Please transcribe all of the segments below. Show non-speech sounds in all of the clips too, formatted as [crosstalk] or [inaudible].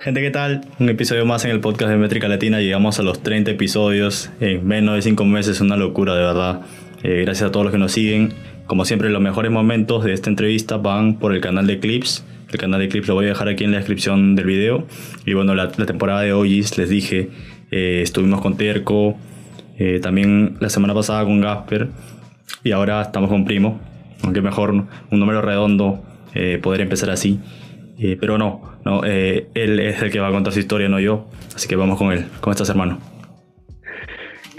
Gente, ¿qué tal? Un episodio más en el podcast de Métrica Latina. Llegamos a los 30 episodios en menos de 5 meses. Una locura, de verdad. Eh, gracias a todos los que nos siguen. Como siempre, los mejores momentos de esta entrevista van por el canal de Clips. El canal de Clips lo voy a dejar aquí en la descripción del video. Y bueno, la, temporada de hoy, les dije, eh, estuvimos con Terco, eh, también la semana pasada con Gasper. Y ahora estamos con Primo. Aunque mejor un número redondo poder empezar así. Eh, pero no, no eh, él es el que va a contar su historia, no yo. Así que vamos con él. ¿Cómo estás, hermano?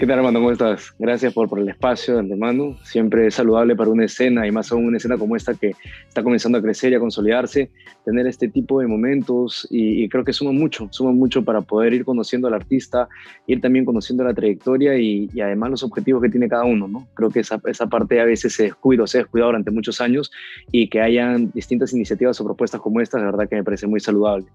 ¿Qué tal, hermano? ¿Cómo estás? Gracias por, por el espacio de antemano. Siempre es saludable para una escena, y más aún una escena como esta que está comenzando a crecer y a consolidarse, tener este tipo de momentos y, creo que suma mucho, suma mucho para poder ir conociendo al artista, ir también conociendo la trayectoria y, además los objetivos que tiene cada uno, ¿no? Creo que esa, esa parte a veces se descuida se ha descuidado durante muchos años y que hayan distintas iniciativas o propuestas como esta, la verdad que me parece muy saludable.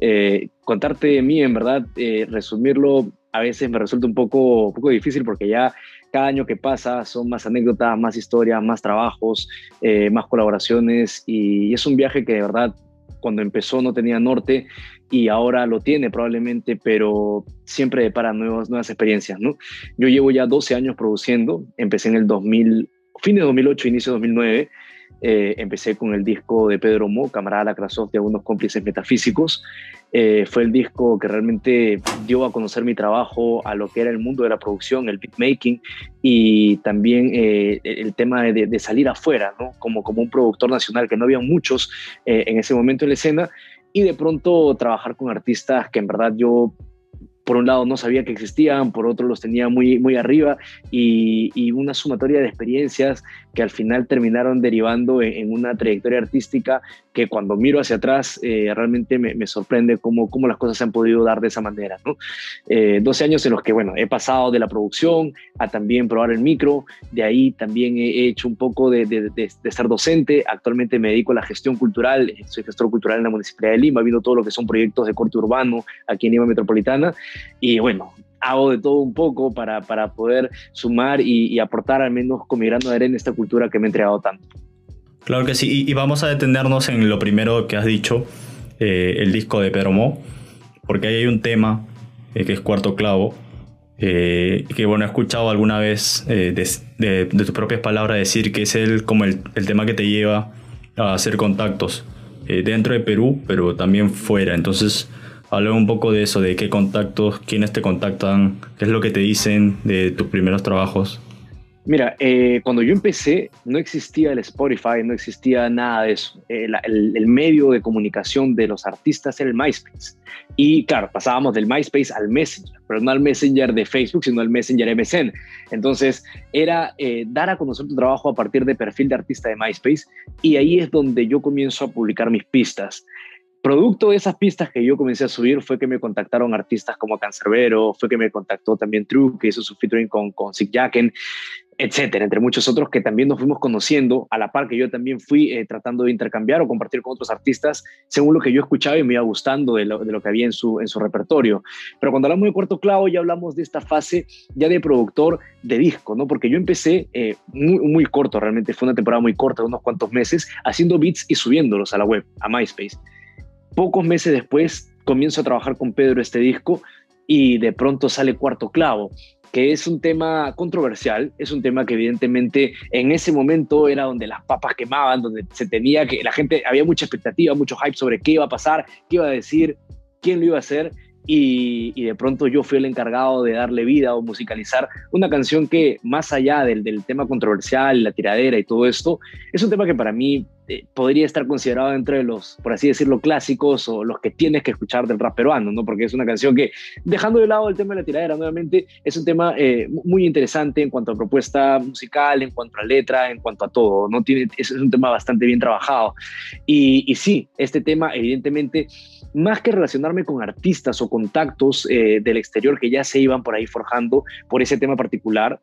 Eh, contarte de mí, en verdad, eh, resumirlo a veces me resulta un poco, poco difícil porque ya cada año que pasa son más anécdotas, más historias, más trabajos, eh, más colaboraciones y es un viaje que de verdad cuando empezó no tenía norte y ahora lo tiene probablemente, pero siempre para nuevas, nuevas experiencias, ¿no? Yo llevo ya 12 años produciendo, empecé en el 2000, fin de 2008, inicio de 2009, eh, empecé con el disco de Pedro Mo, Camarada Lacrasoft y algunos cómplices metafísicos. Eh, fue el disco que realmente dio a conocer mi trabajo a lo que era el mundo de la producción, el beatmaking y también eh, el tema de, salir afuera, ¿no? como, como un productor nacional, que no había muchos en ese momento en la escena, y de pronto trabajar con artistas que en verdad yo por un lado no sabía que existían, por otro los tenía muy, muy arriba y, y una sumatoria de experiencias que al final terminaron derivando en, una trayectoria artística que cuando miro hacia atrás eh, realmente me, me, sorprende cómo, cómo las cosas se han podido dar de esa manera. ¿no? 12 eh, años en los que, bueno, he pasado de la producción a también probar el micro, de ahí también he hecho un poco de, de, de, ser docente, actualmente me dedico a la gestión cultural, soy gestor cultural en la Municipalidad de Lima, viendo todo lo que son proyectos de corte urbano aquí en Lima Metropolitana y bueno, hago de todo un poco para, para poder sumar y, aportar al menos con mi grano de arena esta cultura que me ha entregado tanto. Claro que sí, y, vamos a detenernos en lo primero que has dicho, eh, el disco de Pedro Mo, porque ahí hay un tema eh, que es Cuarto Clavo, eh, que bueno, he escuchado alguna vez de, de, tus propias palabras decir que es el, como el, el tema que te lleva a hacer contactos dentro de Perú, pero también fuera. Entonces, Habla un poco de eso, de qué contactos, quiénes te contactan, qué es lo que te dicen de tus primeros trabajos. Mira, eh, cuando yo empecé no existía el Spotify, no existía nada de eso. El, el, medio de comunicación de los artistas era el MySpace. Y claro, pasábamos del MySpace al Messenger, pero no al Messenger de Facebook, sino al Messenger MSN. Entonces era eh, dar a conocer tu trabajo a partir de perfil de artista de MySpace y ahí es donde yo comienzo a publicar mis pistas. Producto de esas pistas que yo comencé a subir fue que me contactaron artistas como Cancerbero, fue que me contactó también True, que hizo su featuring con, con Sick Jacken, etcétera, entre muchos otros que también nos fuimos conociendo, a la par que yo también fui eh, tratando de intercambiar o compartir con otros artistas según lo que yo escuchaba y me iba gustando de lo, de lo que había en su, en su repertorio. Pero cuando hablamos de Cuarto Clavo ya hablamos de esta fase ya de productor de disco, ¿no? Porque yo empecé eh, muy, muy corto, realmente fue una temporada muy corta, unos cuantos meses, haciendo beats y subiéndolos a la web, a MySpace. Pocos meses después comienzo a trabajar con Pedro este disco y de pronto sale Cuarto Clavo, que es un tema controversial, es un tema que evidentemente en ese momento era donde las papas quemaban, donde se tenía que, la gente, había mucha expectativa, mucho hype sobre qué iba a pasar, qué iba a decir, quién lo iba a hacer, y, de pronto yo fui el encargado de darle vida o musicalizar una canción que más allá del, del tema controversial, la tiradera y todo esto, es un tema que para mí eh, podría estar considerado entre los, por así decirlo, clásicos o los que tienes que escuchar del rap peruano, ¿no? Porque es una canción que, dejando de lado el tema de la tiradera, nuevamente, es un tema eh, muy interesante en cuanto a propuesta musical, en cuanto a letra, en cuanto a todo, ¿no? Tiene, es, un tema bastante bien trabajado. Y, y sí, este tema, evidentemente, más que relacionarme con artistas o contactos eh, del exterior que ya se iban por ahí forjando por ese tema particular,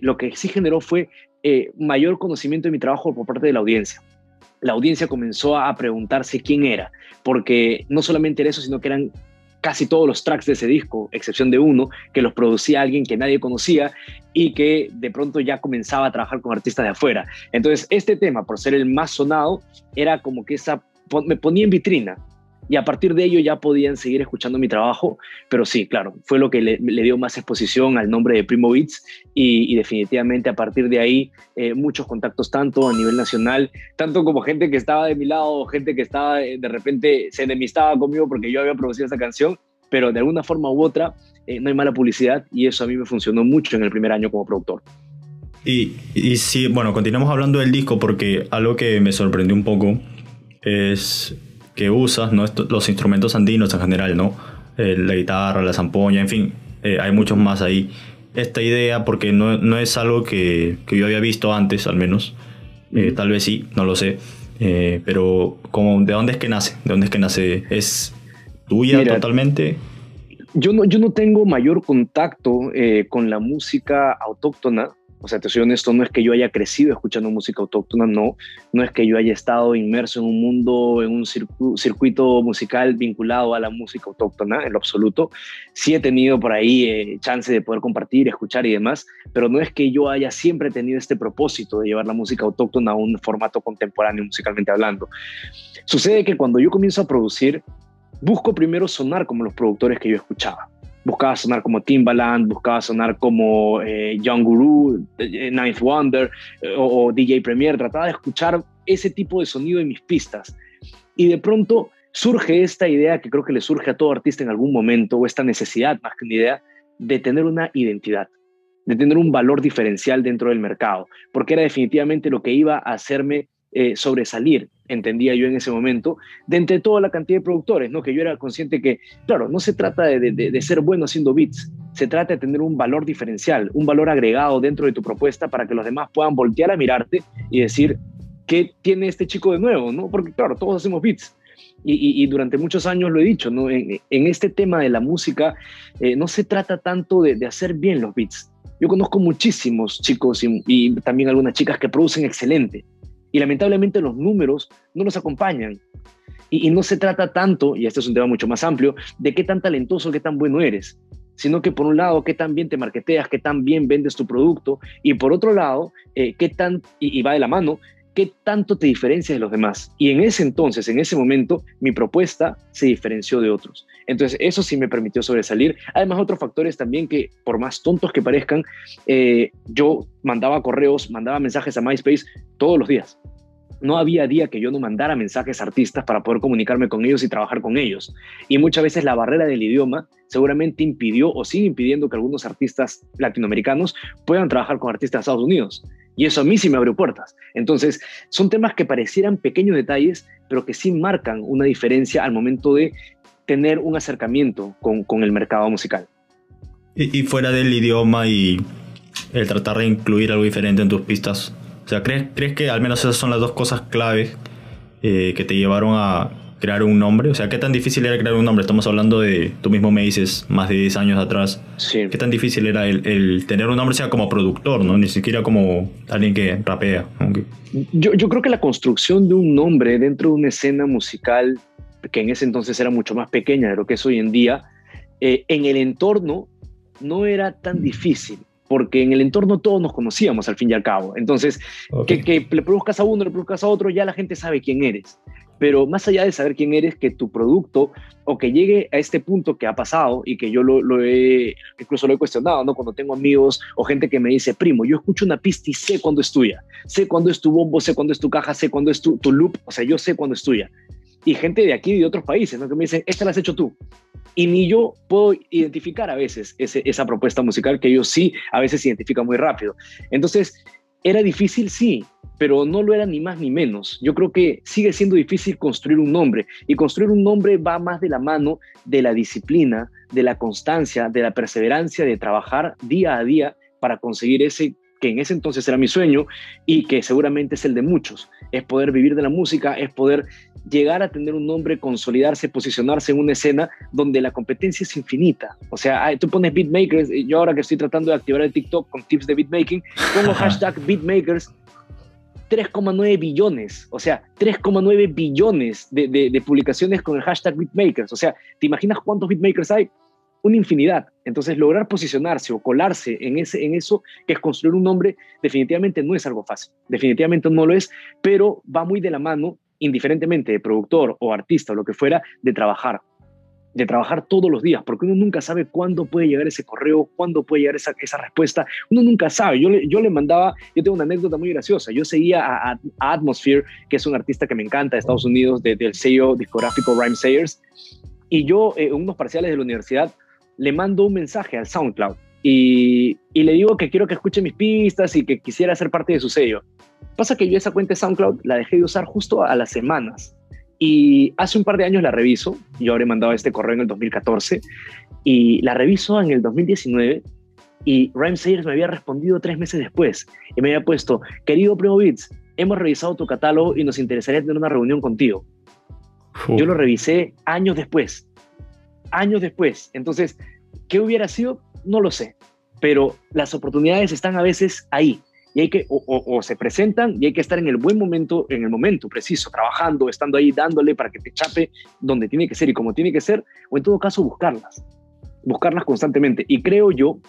lo que sí generó fue mayor conocimiento de mi trabajo por parte de la audiencia la audiencia comenzó a preguntarse quién era, porque no solamente era eso, sino que eran casi todos los tracks de ese disco, excepción de uno, que los producía alguien que nadie conocía y que de pronto ya comenzaba a trabajar con artistas de afuera. Entonces, este tema, por ser el más sonado, era como que esa, me ponía en vitrina. Y a partir de ello ya podían seguir escuchando mi trabajo, pero sí, claro, fue lo que le, dio más exposición al nombre de Primo Beats y, definitivamente a partir de ahí eh, muchos contactos tanto a nivel nacional, tanto como gente que estaba de mi lado, gente que estaba eh, de repente se enemistaba conmigo porque yo había producido esa canción, pero de alguna forma u otra eh, no hay mala publicidad y eso a mí me funcionó mucho en el primer año como productor. Y, y sí, bueno, continuamos hablando del disco porque algo que me sorprendió un poco es que usas, ¿no? los instrumentos andinos en general, ¿no? Eh, la guitarra, la zampoña, en fin, eh, hay muchos más ahí. Esta idea, porque no, no es algo que, que, yo había visto antes, al menos, eh, tal vez sí, no lo sé, pero como, ¿de dónde es que nace? ¿De dónde es que nace? ¿Es tuya totalmente? Yo no, yo no tengo mayor contacto con la música autóctona, o sea, te soy honesto, no es que yo haya crecido escuchando música autóctona, no. No es que yo haya estado inmerso en un mundo, en un circuito musical vinculado a la música autóctona, en lo absoluto. Sí he tenido por ahí eh, chance de poder compartir, escuchar y demás, pero no es que yo haya siempre tenido este propósito de llevar la música autóctona a un formato contemporáneo musicalmente hablando. Sucede que cuando yo comienzo a producir, busco primero sonar como los productores que yo escuchaba buscaba sonar como Timbaland, buscaba sonar como eh, Young Guru, eh, Ninth Wonder eh, o, DJ Premier, trataba de escuchar ese tipo de sonido en mis pistas. Y de pronto surge esta idea que creo que le surge a todo artista en algún momento, o esta necesidad más que una idea, de tener una identidad, de tener un valor diferencial dentro del mercado, porque era definitivamente lo que iba a hacerme eh, sobresalir, entendía yo en ese momento, de entre toda la cantidad de productores, ¿no? que yo era consciente que, claro, no se trata de, de, ser bueno haciendo beats, se trata de tener un valor diferencial, un valor agregado dentro de tu propuesta para que los demás puedan voltear a mirarte y decir, ¿qué tiene este chico de nuevo? ¿no? Porque, claro, todos hacemos beats. Y, y, durante muchos años lo he dicho, ¿no? en, en este tema de la música eh, no se trata tanto de, de, hacer bien los beats. Yo conozco muchísimos chicos y, y, también algunas chicas que producen excelente, y lamentablemente los números no nos acompañan. Y, no se trata tanto, y este es un tema mucho más amplio, de qué tan talentoso, qué tan bueno eres, sino que por un lado, qué tan bien te marketeas, qué tan bien vendes tu producto, y por otro lado, eh, qué tan, y, va de la mano, qué tanto te diferencias de los demás. Y en ese entonces, en ese momento, mi propuesta se diferenció de otros. Entonces, eso sí me permitió sobresalir. Además, otros factores también que, por más tontos que parezcan, eh, yo mandaba correos, mandaba mensajes a MySpace todos los días. No había día que yo no mandara mensajes a artistas para poder comunicarme con ellos y trabajar con ellos. Y muchas veces la barrera del idioma seguramente impidió o sigue impidiendo que algunos artistas latinoamericanos puedan trabajar con artistas de Estados Unidos. Y eso a mí sí me abrió puertas. Entonces, son temas que parecieran pequeños detalles, pero que sí marcan una diferencia al momento de tener un acercamiento con, con el mercado musical. Y, fuera del idioma y el tratar de incluir algo diferente en tus pistas, o sea, ¿crees, crees que al menos esas son las dos cosas claves eh, que te llevaron a crear un nombre? O sea, ¿qué tan difícil era crear un nombre? Estamos hablando de, tú mismo me dices, más de 10 años atrás. Sí. ¿Qué tan difícil era el, el tener un nombre, sea como productor, ¿no? Ni siquiera como alguien que rapea. Yo, yo creo que la construcción de un nombre dentro de una escena musical que en ese entonces era mucho más pequeña de lo que es hoy en día, eh, en el entorno no era tan difícil, porque en el entorno todos nos conocíamos al fin y al cabo. Entonces, que, que, le produzcas a uno, le produzcas a otro, ya la gente sabe quién eres. Pero más allá de saber quién eres, que tu producto o que llegue a este punto que ha pasado y que yo lo, lo he, incluso lo he cuestionado, ¿no? Cuando tengo amigos o gente que me dice, primo, yo escucho una pista y sé cuándo es tuya, sé cuándo es tu bombo, sé cuándo es tu caja, sé cuándo es tu, tu loop, o sea, yo sé cuándo es tuya y gente de aquí y de otros países, ¿no? que me dicen, esta la has hecho tú. Y ni yo puedo identificar a veces ese, esa propuesta musical que ellos sí a veces identifican muy rápido. Entonces, ¿era difícil? Sí, pero no lo era ni más ni menos. Yo creo que sigue siendo difícil construir un nombre y construir un nombre va más de la mano de la disciplina, de la constancia, de la perseverancia, de trabajar día a día para conseguir ese que en ese entonces era mi sueño y que seguramente es el de muchos, es poder vivir de la música, es poder llegar a tener un nombre, consolidarse, posicionarse en una escena donde la competencia es infinita. O sea, tú pones beatmakers, yo ahora que estoy tratando de activar el TikTok con tips de beatmaking, pongo hashtag beatmakers 3,9 billones, o sea, 3,9 billones de, de, publicaciones con el hashtag beatmakers. O sea, ¿te imaginas cuántos beatmakers hay? una infinidad. Entonces, lograr posicionarse o colarse en, ese, en eso, que es construir un nombre, definitivamente no es algo fácil. Definitivamente no lo es, pero va muy de la mano indiferentemente de productor o artista o lo que fuera, de trabajar de trabajar todos los días, porque uno nunca sabe cuándo puede llegar ese correo, cuándo puede llegar esa, respuesta, uno nunca sabe. Yo le, yo le mandaba, yo tengo una anécdota muy graciosa, yo seguía a, Atmosphere, que es un artista que me encanta de Estados Unidos, del sello discográfico Rhyme Sayers, y yo eh, en unos parciales de la universidad le mando un mensaje al SoundCloud y, y le digo que quiero que escuche mis pistas y que quisiera ser parte de su sello. Pasa que yo esa cuenta de SoundCloud la dejé de usar justo a las semanas y hace un par de años la reviso, yo habré mandado este correo en el 2014, y la reviso en el 2019 y Rhyme Sayers me había respondido tres meses después y me había puesto, querido Primo Beats, hemos revisado tu catálogo y nos interesaría tener una reunión contigo. Yo lo revisé años después, años después. Entonces, ¿qué hubiera sido? No lo sé, pero las oportunidades están a veces ahí y hay que, o, se presentan y hay que estar en el buen momento, en el momento preciso, trabajando, estando ahí, dándole para que te chape donde tiene que ser y como tiene que ser, o en todo caso buscarlas, buscarlas constantemente. Y creo yo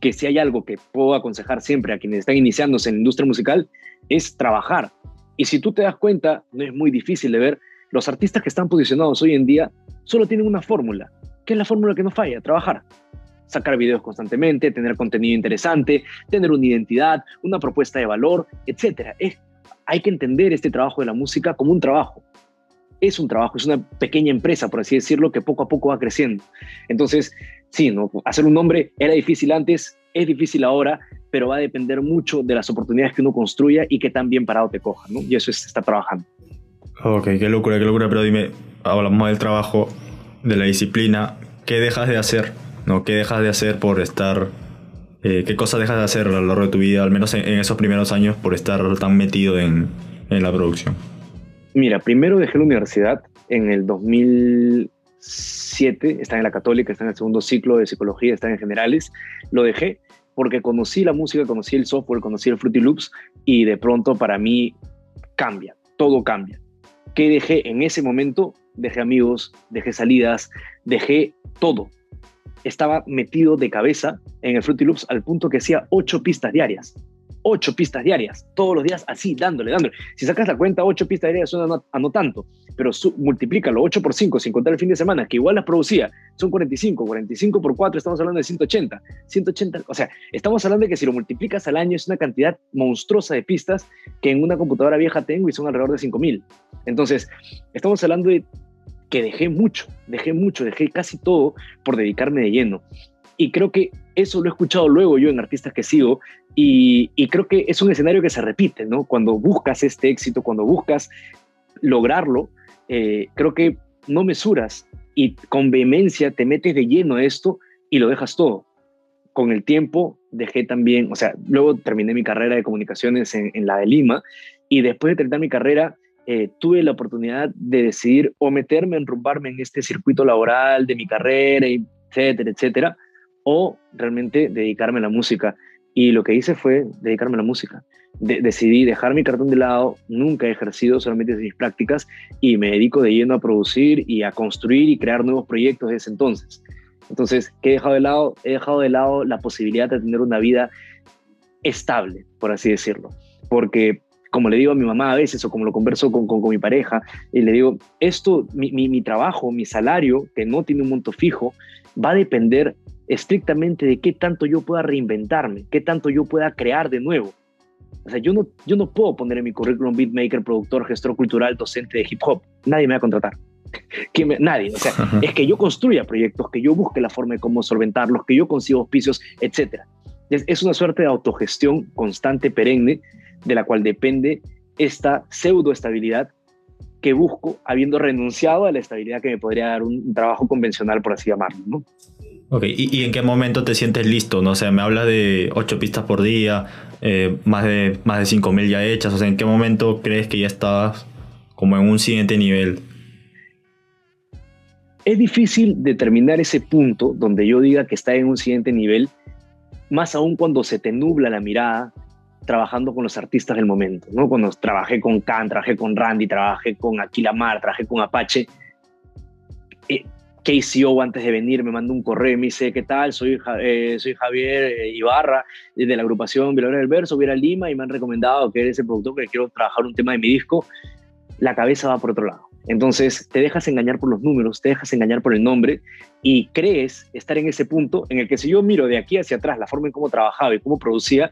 que si hay algo que puedo aconsejar siempre a quienes están iniciándose en la industria musical, es trabajar. Y si tú te das cuenta, no es muy difícil de ver, los artistas que están posicionados hoy en día solo tienen una fórmula, que es la fórmula que no falla, trabajar sacar videos constantemente, tener contenido interesante, tener una identidad, una propuesta de valor, etc. hay que entender este trabajo de la música como un trabajo. Es un trabajo, es una pequeña empresa, por así decirlo, que poco a poco va creciendo. Entonces, sí, ¿no? hacer un nombre era difícil antes, es difícil ahora, pero va a depender mucho de las oportunidades que uno construya y que tan bien parado te coja. Y eso es estar trabajando. Ok, qué locura, qué locura, pero dime, hablamos del trabajo, de la disciplina, ¿qué dejas de hacer ¿no? ¿Qué dejas de hacer por estar, eh, qué cosas dejas de hacer a lo largo de tu vida, al menos en, esos primeros años, por estar tan metido en, en, la producción? Mira, primero dejé la universidad en el 2007, está en la católica, está en el segundo ciclo de psicología, está en generales, lo dejé porque conocí la música, conocí el software, conocí el Fruity Loops y de pronto para mí cambia, todo cambia. ¿Qué dejé en ese momento? Dejé amigos, dejé salidas, dejé todo estaba metido de cabeza en el Fruity Loops al punto que hacía ocho pistas diarias. Ocho pistas diarias, todos los días así, dándole, dándole. Si sacas la cuenta, ocho pistas diarias son a no, tanto, pero su, multiplícalo, 8 por 5, sin contar el fin de semana, que igual las producía, son 45, 45 por 4, estamos hablando de 180. 180, o sea, estamos hablando de que si lo multiplicas al año es una cantidad monstruosa de pistas que en una computadora vieja tengo y son alrededor de 5000. Entonces, estamos hablando de que dejé mucho, dejé mucho, dejé casi todo por dedicarme de lleno. Y creo que eso lo he escuchado luego yo en artistas que sigo y, creo que es un escenario que se repite, ¿no? Cuando buscas este éxito, cuando buscas lograrlo, eh, creo que no mesuras y con vehemencia te metes de lleno a esto y lo dejas todo. Con el tiempo dejé también, o sea, luego terminé mi carrera de comunicaciones en, en la de Lima y después de terminar mi carrera eh, tuve la oportunidad de decidir o meterme, enrumbarme en este circuito laboral de mi carrera, etcétera, etcétera, o realmente dedicarme a la música. Y lo que hice fue dedicarme a la música. decidí dejar mi cartón de lado, nunca he ejercido, solamente mis prácticas, y me dedico de lleno a producir y a construir y crear nuevos proyectos desde entonces. Entonces, ¿qué he dejado de lado? He dejado de lado la posibilidad de tener una vida estable, por así decirlo. Porque como le digo a mi mamá a veces o como lo converso con, con, mi pareja, y le digo, esto, mi, mi, trabajo, mi salario, que no tiene un monto fijo, va a depender estrictamente de qué tanto yo pueda reinventarme, qué tanto yo pueda crear de nuevo. O sea, yo no, yo no puedo poner en mi currículum beatmaker, productor, gestor cultural, docente de hip hop. Nadie me va a contratar. [laughs] que nadie. O sea, es que yo construya proyectos, que yo busque la forma de cómo solventarlos, que yo consiga auspicios, etc. Es, es una suerte de autogestión constante, perenne, de la cual depende esta pseudoestabilidad que busco habiendo renunciado a la estabilidad que me podría dar un trabajo convencional, por así llamarlo. ¿no? Ok, ¿Y, en qué momento te sientes listo? ¿no? O sea, me hablas de ocho pistas por día, eh, más de, más de 5.000 ya hechas. O sea, ¿en qué momento crees que ya estás como en un siguiente nivel? Es difícil determinar ese punto donde yo diga que está en un siguiente nivel, más aún cuando se te nubla la mirada, trabajando con los artistas del momento, ¿no? Cuando trabajé con Khan, trabajé con Randy, trabajé con Aquilamar, trabajé con Apache, eh, KCO antes de venir me mandó un correo y me dice, ¿qué tal? Soy, eh, soy Javier eh, Ibarra de la agrupación Villarreal del Verso, voy a Lima y me han recomendado que eres el productor que quiero trabajar un tema de mi disco. la cabeza va por otro lado. Entonces te dejas engañar por los números, te dejas engañar por el nombre y crees estar en ese punto en el que si yo miro de aquí hacia atrás la forma en cómo trabajaba y cómo producía,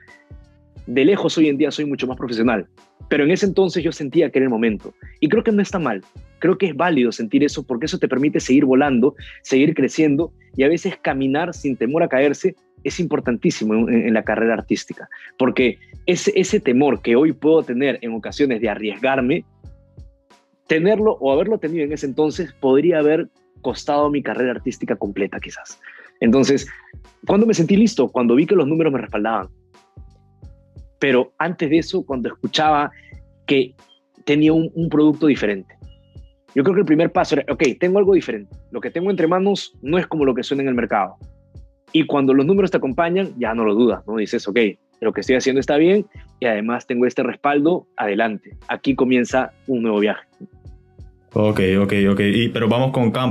de lejos hoy en día soy mucho más profesional. Pero en ese entonces yo sentía que era el momento. Y creo que no está mal. Creo que es válido sentir eso porque eso te permite seguir volando, seguir creciendo y a veces caminar sin temor a caerse es importantísimo en, la carrera artística. Porque ese, ese temor que hoy puedo tener en ocasiones de arriesgarme, tenerlo o haberlo tenido en ese entonces podría haber costado mi carrera artística completa quizás. Entonces, cuando me sentí listo? Cuando vi que los números me respaldaban pero antes de eso, cuando escuchaba que tenía un, producto diferente. Yo creo que el primer paso era, ok, tengo algo diferente. Lo que tengo entre manos no es como lo que suena en el mercado. Y cuando los números te acompañan, ya no lo dudas, ¿no? Dices, ok, lo que estoy haciendo está bien y además tengo este respaldo, adelante. Aquí comienza un nuevo viaje. Ok, ok, ok. Y, pero vamos con Khan,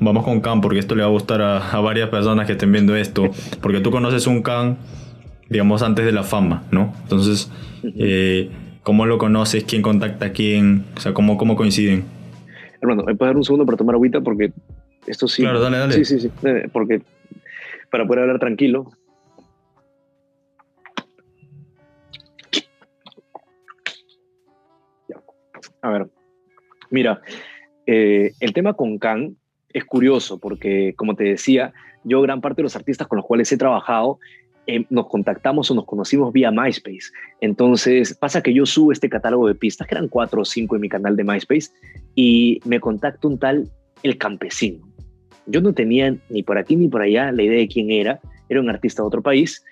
vamos con Khan, porque esto le va a gustar a, a varias personas que estén viendo esto. Porque tú conoces un Khan digamos, antes de la fama, ¿no? Entonces, eh, ¿cómo lo conoces? ¿Quién contacta a quién? O sea, ¿cómo, cómo coinciden? Hermano, ¿me puedes dar un segundo para tomar agüita? Porque esto sí... Claro, dale, dale. Sí, sí, sí. Eh, porque para poder hablar tranquilo. A ver, mira, eh, el tema con Khan es curioso porque, como te decía, yo gran parte de los artistas con los cuales he trabajado Em, nos contactamos o nos conocimos vía MySpace. Entonces pasa que yo subo este catálogo de pistas, que eran cuatro o cinco en mi canal de MySpace, y me contacta un tal El Campesino. Yo no tenía ni por aquí ni por allá la idea de quién era, era un artista de otro país,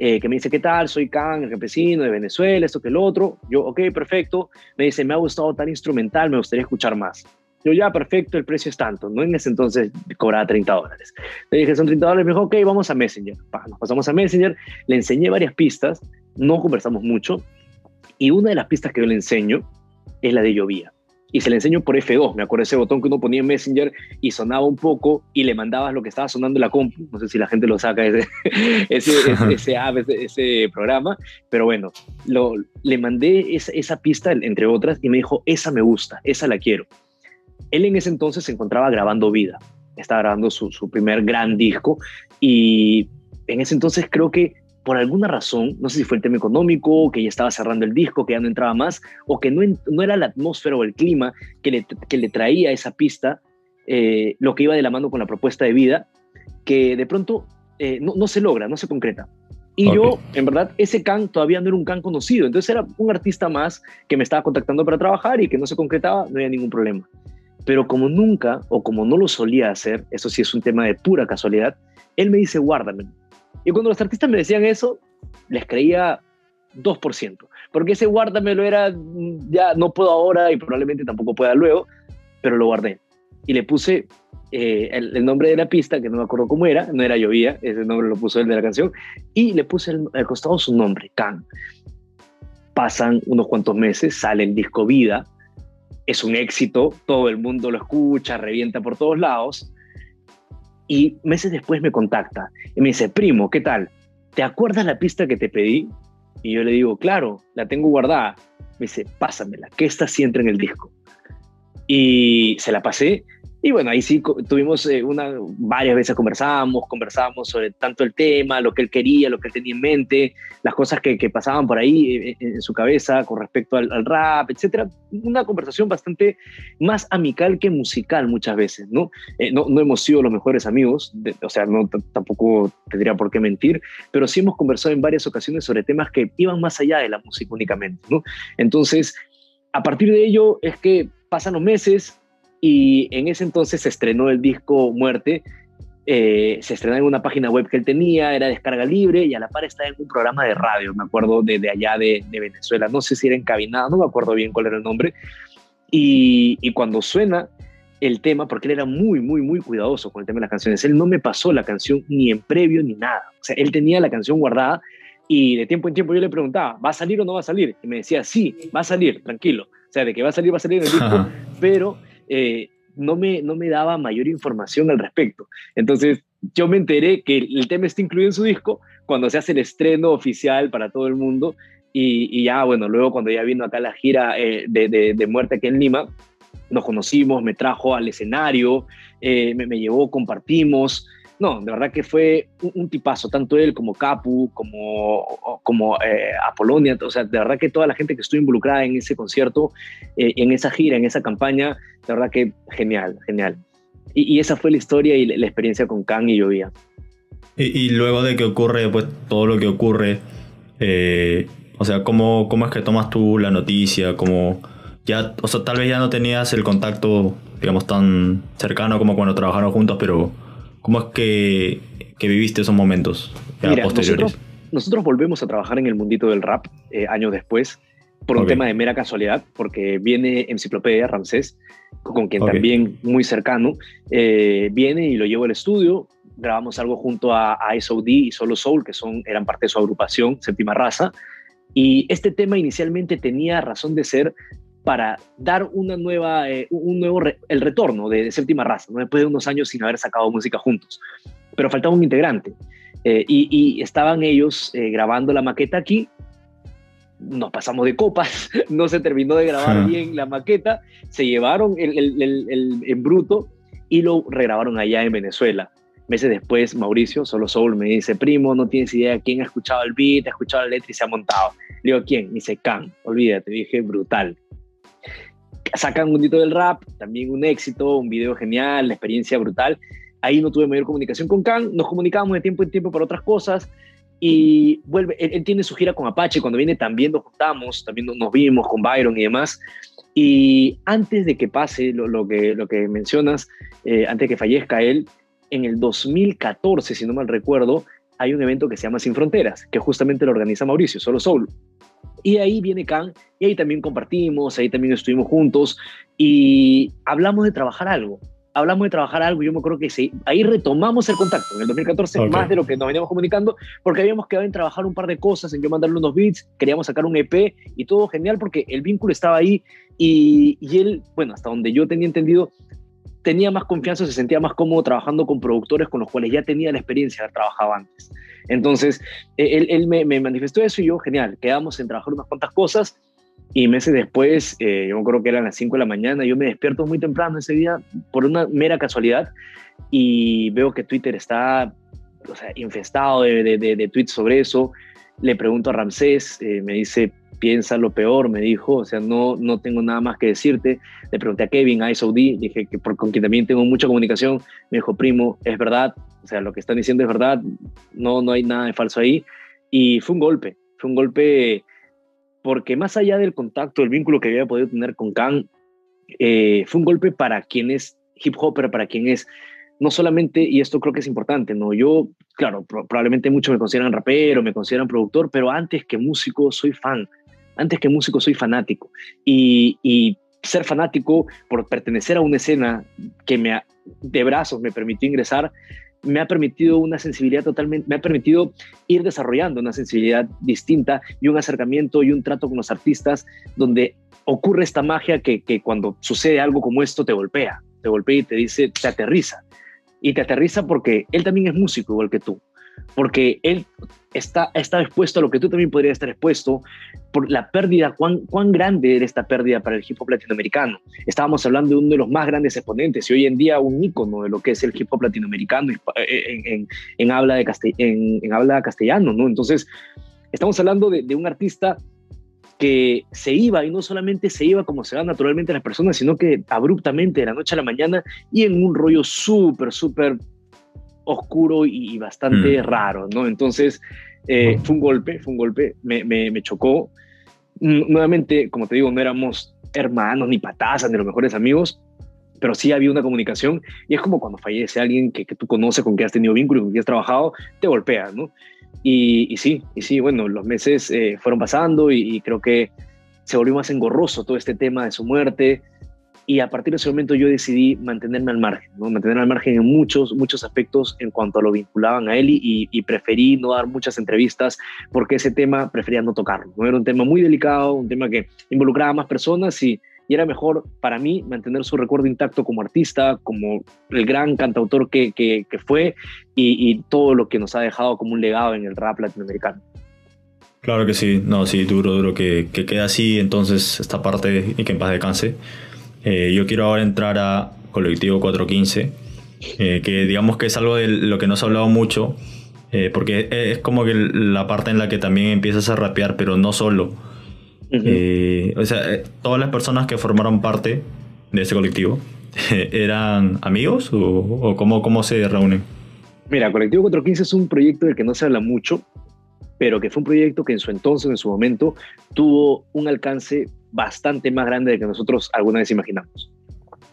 eh, que me dice, ¿qué tal? Soy Can, el campesino de Venezuela, esto que el otro. Yo, ok, perfecto. Me dice, me ha gustado tal instrumental, me gustaría escuchar más. Yo ya, perfecto, el precio es tanto, ¿no? En ese entonces cobraba 30 dólares. Le dije, son 30 dólares, me dijo, ok, vamos a Messenger. nos pasamos a Messenger, le enseñé varias pistas, no conversamos mucho, y una de las pistas que yo le enseño es la de llovía. Y se le enseño por F2, me acuerdo ese botón que uno ponía en Messenger y sonaba un poco y le mandabas lo que estaba sonando en la compu. No sé si la gente lo saca ese, [laughs] ese, ese, [laughs] app, ese, programa, pero bueno, lo, le mandé esa, esa pista, entre otras, y me dijo, esa me gusta, esa la quiero. Él en ese entonces se encontraba grabando Vida, estaba grabando su, primer gran disco y en ese entonces creo que por alguna razón, no sé si fue el tema económico, que ya estaba cerrando el disco, que ya no entraba más, o que no, no era la atmósfera o el clima que le, que le traía esa pista, eh, lo que iba de la mano con la propuesta de vida, que de pronto eh, no, no, se logra, no se concreta. Y yo, en verdad, ese can todavía no era un can conocido, entonces era un artista más que me estaba contactando para trabajar y que no se concretaba, no había ningún problema. Pero como nunca o como no lo solía hacer, eso sí es un tema de pura casualidad, él me dice guárdame. Y cuando los artistas me decían eso, les creía 2%, porque ese guárdamelo era mm, ya no puedo ahora y probablemente tampoco pueda luego, pero lo guardé. Y le puse eh, el, nombre de la pista, que no me acuerdo cómo era, no era Llovía, ese nombre lo puso él de la canción, y le puse al costado su nombre, Can. Pasan unos cuantos meses, sale el disco Vida, es un éxito, todo el mundo lo escucha, revienta por todos lados. Y meses después me contacta y me dice, primo, ¿qué tal? ¿Te acuerdas la pista que te pedí? Y yo le digo, claro, la tengo guardada. Me dice, pásamela, que esta sí entra en el disco. Y se la pasé y bueno, ahí sí tuvimos eh, una, varias veces conversamos, conversábamos sobre tanto el tema, lo que él quería, lo que él tenía en mente, las cosas que, que pasaban por ahí eh, en, su cabeza con respecto al, rap, etcétera. Una conversación bastante más amical que musical muchas veces, ¿no? Eh, no, no, hemos sido los mejores amigos, o sea, no, tampoco tendría por qué mentir, pero sí hemos conversado en varias ocasiones sobre temas que iban más allá de la música únicamente, ¿no? Entonces, a partir de ello es que pasan los meses, y en ese entonces se estrenó el disco Muerte. Eh, se estrenó en una página web que él tenía, era descarga libre y a la par estaba en un programa de radio, me acuerdo, de, de allá de, Venezuela. No sé si era encabinado, no me acuerdo bien cuál era el nombre. Y, y, cuando suena el tema, porque él era muy, muy, muy cuidadoso con el tema de las canciones, él no me pasó la canción ni en previo ni nada. O sea, él tenía la canción guardada y de tiempo en tiempo yo le preguntaba, ¿va a salir o no va a salir? Y me decía, sí, va a salir, tranquilo. O sea, de que va a salir, va a salir en el disco, pero eh, no, me, no me daba mayor información al respecto. Entonces, yo me enteré que el tema está incluido en su disco cuando se hace el estreno oficial para todo el mundo Y, ya, bueno, luego cuando ya vino acá la gira eh, de, de, muerte aquí en Lima, nos conocimos, me trajo al escenario, eh, me, me, llevó, compartimos. No, de verdad que fue un, tipazo, tanto él como Capu, como, como eh, Apolonia, o sea, de verdad que toda la gente que estuvo involucrada en ese concierto, eh, en esa gira, en esa campaña, de verdad que genial, genial. Y, esa fue la historia y la, experiencia con Kang y Llovía. Y, y, luego de que ocurre pues, todo lo que ocurre, eh, o sea, ¿cómo, ¿cómo es que tomas tú la noticia? ¿Cómo ya, o sea, tal vez ya no tenías el contacto, digamos, tan cercano como cuando trabajaron juntos, pero ¿Cómo es que, viviste esos momentos posteriores? Nosotros, volvemos a trabajar en el mundito del rap eh, años después por un tema de mera casualidad, porque viene Enciclopedia Ramsés, con quien también muy cercano, eh, viene y lo llevo al estudio, grabamos algo junto a, a SOD y Solo Soul, que son, eran parte de su agrupación, Séptima Raza, y este tema inicialmente tenía razón de ser para dar una nueva, eh, un nuevo, el retorno de, Séptima Raza, ¿no? después de unos años sin haber sacado música juntos. Pero faltaba un integrante. Eh, y, estaban ellos eh, grabando la maqueta aquí. Nos pasamos de copas, [laughs] no se terminó de grabar bien la maqueta, se llevaron el, el, el, en bruto y lo regrabaron allá en Venezuela. Meses después, Mauricio, solo Soul, me dice, primo, no tienes idea quién ha escuchado el beat, ha escuchado la letra y se ha montado. Le digo, ¿quién? Me dice, Can, olvídate, dije, brutal sacan un dito del rap, también un éxito, un video genial, la experiencia brutal. Ahí no tuve mayor comunicación con Khan, nos comunicábamos de tiempo en tiempo para otras cosas y vuelve, él, tiene su gira con Apache, cuando viene también nos juntamos, también nos vimos con Byron y demás. Y antes de que pase lo, que, lo que mencionas, eh, antes de que fallezca él, en el 2014, si no mal recuerdo, hay un evento que se llama Sin Fronteras, que justamente lo organiza Mauricio, Solo Soul. Y ahí viene Khan, y ahí también compartimos, ahí también estuvimos juntos y hablamos de trabajar algo. Hablamos de trabajar algo, yo me acuerdo que sí, ahí retomamos el contacto en el 2014, más de lo que nos veníamos comunicando, porque habíamos quedado en trabajar un par de cosas, en yo mandarle unos beats, queríamos sacar un EP y todo genial porque el vínculo estaba ahí y, y él, bueno, hasta donde yo tenía entendido, tenía más confianza, se sentía más cómodo trabajando con productores con los cuales ya tenía la experiencia de haber trabajado antes. Entonces, e, él, me, manifestó eso y yo, genial, quedamos en trabajar unas cuantas cosas y meses después, eh, yo creo que eran las 5 de la mañana, yo me despierto muy temprano ese día por una mera casualidad y veo que Twitter está infestado de, de, tweets sobre eso. Le pregunto a Ramsés, eh, me dice, piensa lo peor, me dijo, o sea, no, no tengo nada más que decirte. Le pregunté a Kevin, a ISOD, dije que por, con quien también tengo mucha comunicación, me dijo, primo, es verdad, o sea, lo que están diciendo es verdad, no, no hay nada de falso ahí. Y fue un golpe, fue un golpe porque más allá del contacto, el vínculo que había podido tener con Khan, eh, fue un golpe para quien es hip hopper, para quien es no solamente, y esto creo que es importante, ¿no? Yo, claro, probablemente muchos me consideran rapero, me consideran productor, pero antes que músico soy fan antes que músico soy fanático y, ser fanático por pertenecer a una escena que me de brazos me permitió ingresar me ha permitido una sensibilidad totalmente, me ha permitido ir desarrollando una sensibilidad distinta y un acercamiento y un trato con los artistas donde ocurre esta magia que, que cuando sucede algo como esto te golpea, te golpea y te dice, te aterriza. Y te aterriza porque él también es músico igual que tú porque él está, está expuesto a lo que tú también podrías estar expuesto por la pérdida, cuán, cuán grande era esta pérdida para el hip hop latinoamericano. Estábamos hablando de uno de los más grandes exponentes y hoy en día un ícono de lo que es el hip hop latinoamericano en, en, habla, de en, habla castellano, ¿no? Entonces, estamos hablando de, de un artista que se iba y no solamente se iba como se va naturalmente las personas, sino que abruptamente de la noche a la mañana y en un rollo súper, súper oscuro y bastante mm. raro, ¿no? Entonces, eh, fue un golpe, fue un golpe, me, me, chocó. Nuevamente, como te digo, no éramos hermanos, ni patazas, ni los mejores amigos, pero sí había una comunicación y es como cuando fallece alguien que, que tú conoces, con quien has tenido vínculo, con quien has trabajado, te golpea, ¿no? Y, sí, y sí, bueno, los meses eh, fueron pasando y, y, creo que se volvió más engorroso todo este tema de su muerte, y a partir de ese momento yo decidí mantenerme al margen, ¿no? mantenerme al margen en muchos, muchos aspectos en cuanto a lo vinculaban a él y, y, preferí no dar muchas entrevistas porque ese tema prefería no tocarlo. ¿no? Era un tema muy delicado, un tema que involucraba a más personas y, y era mejor para mí mantener su recuerdo intacto como artista, como el gran cantautor que, que, que fue y, todo lo que nos ha dejado como un legado en el rap latinoamericano. Claro que sí, no, sí, duro, duro que, que quede así, entonces esta parte y que en paz descanse. Eh, yo quiero ahora entrar a Colectivo 415, eh, que digamos que es algo de lo que no se ha hablado mucho, eh, porque es como que la parte en la que también empiezas a rapear, pero no solo. o sea, todas las personas que formaron parte de ese colectivo, [laughs] ¿eran amigos o, o cómo, cómo se reúnen? Mira, Colectivo 415 es un proyecto del que no se habla mucho, pero que fue un proyecto que en su entonces, en su momento, tuvo un alcance bastante más grande de que nosotros alguna vez imaginamos.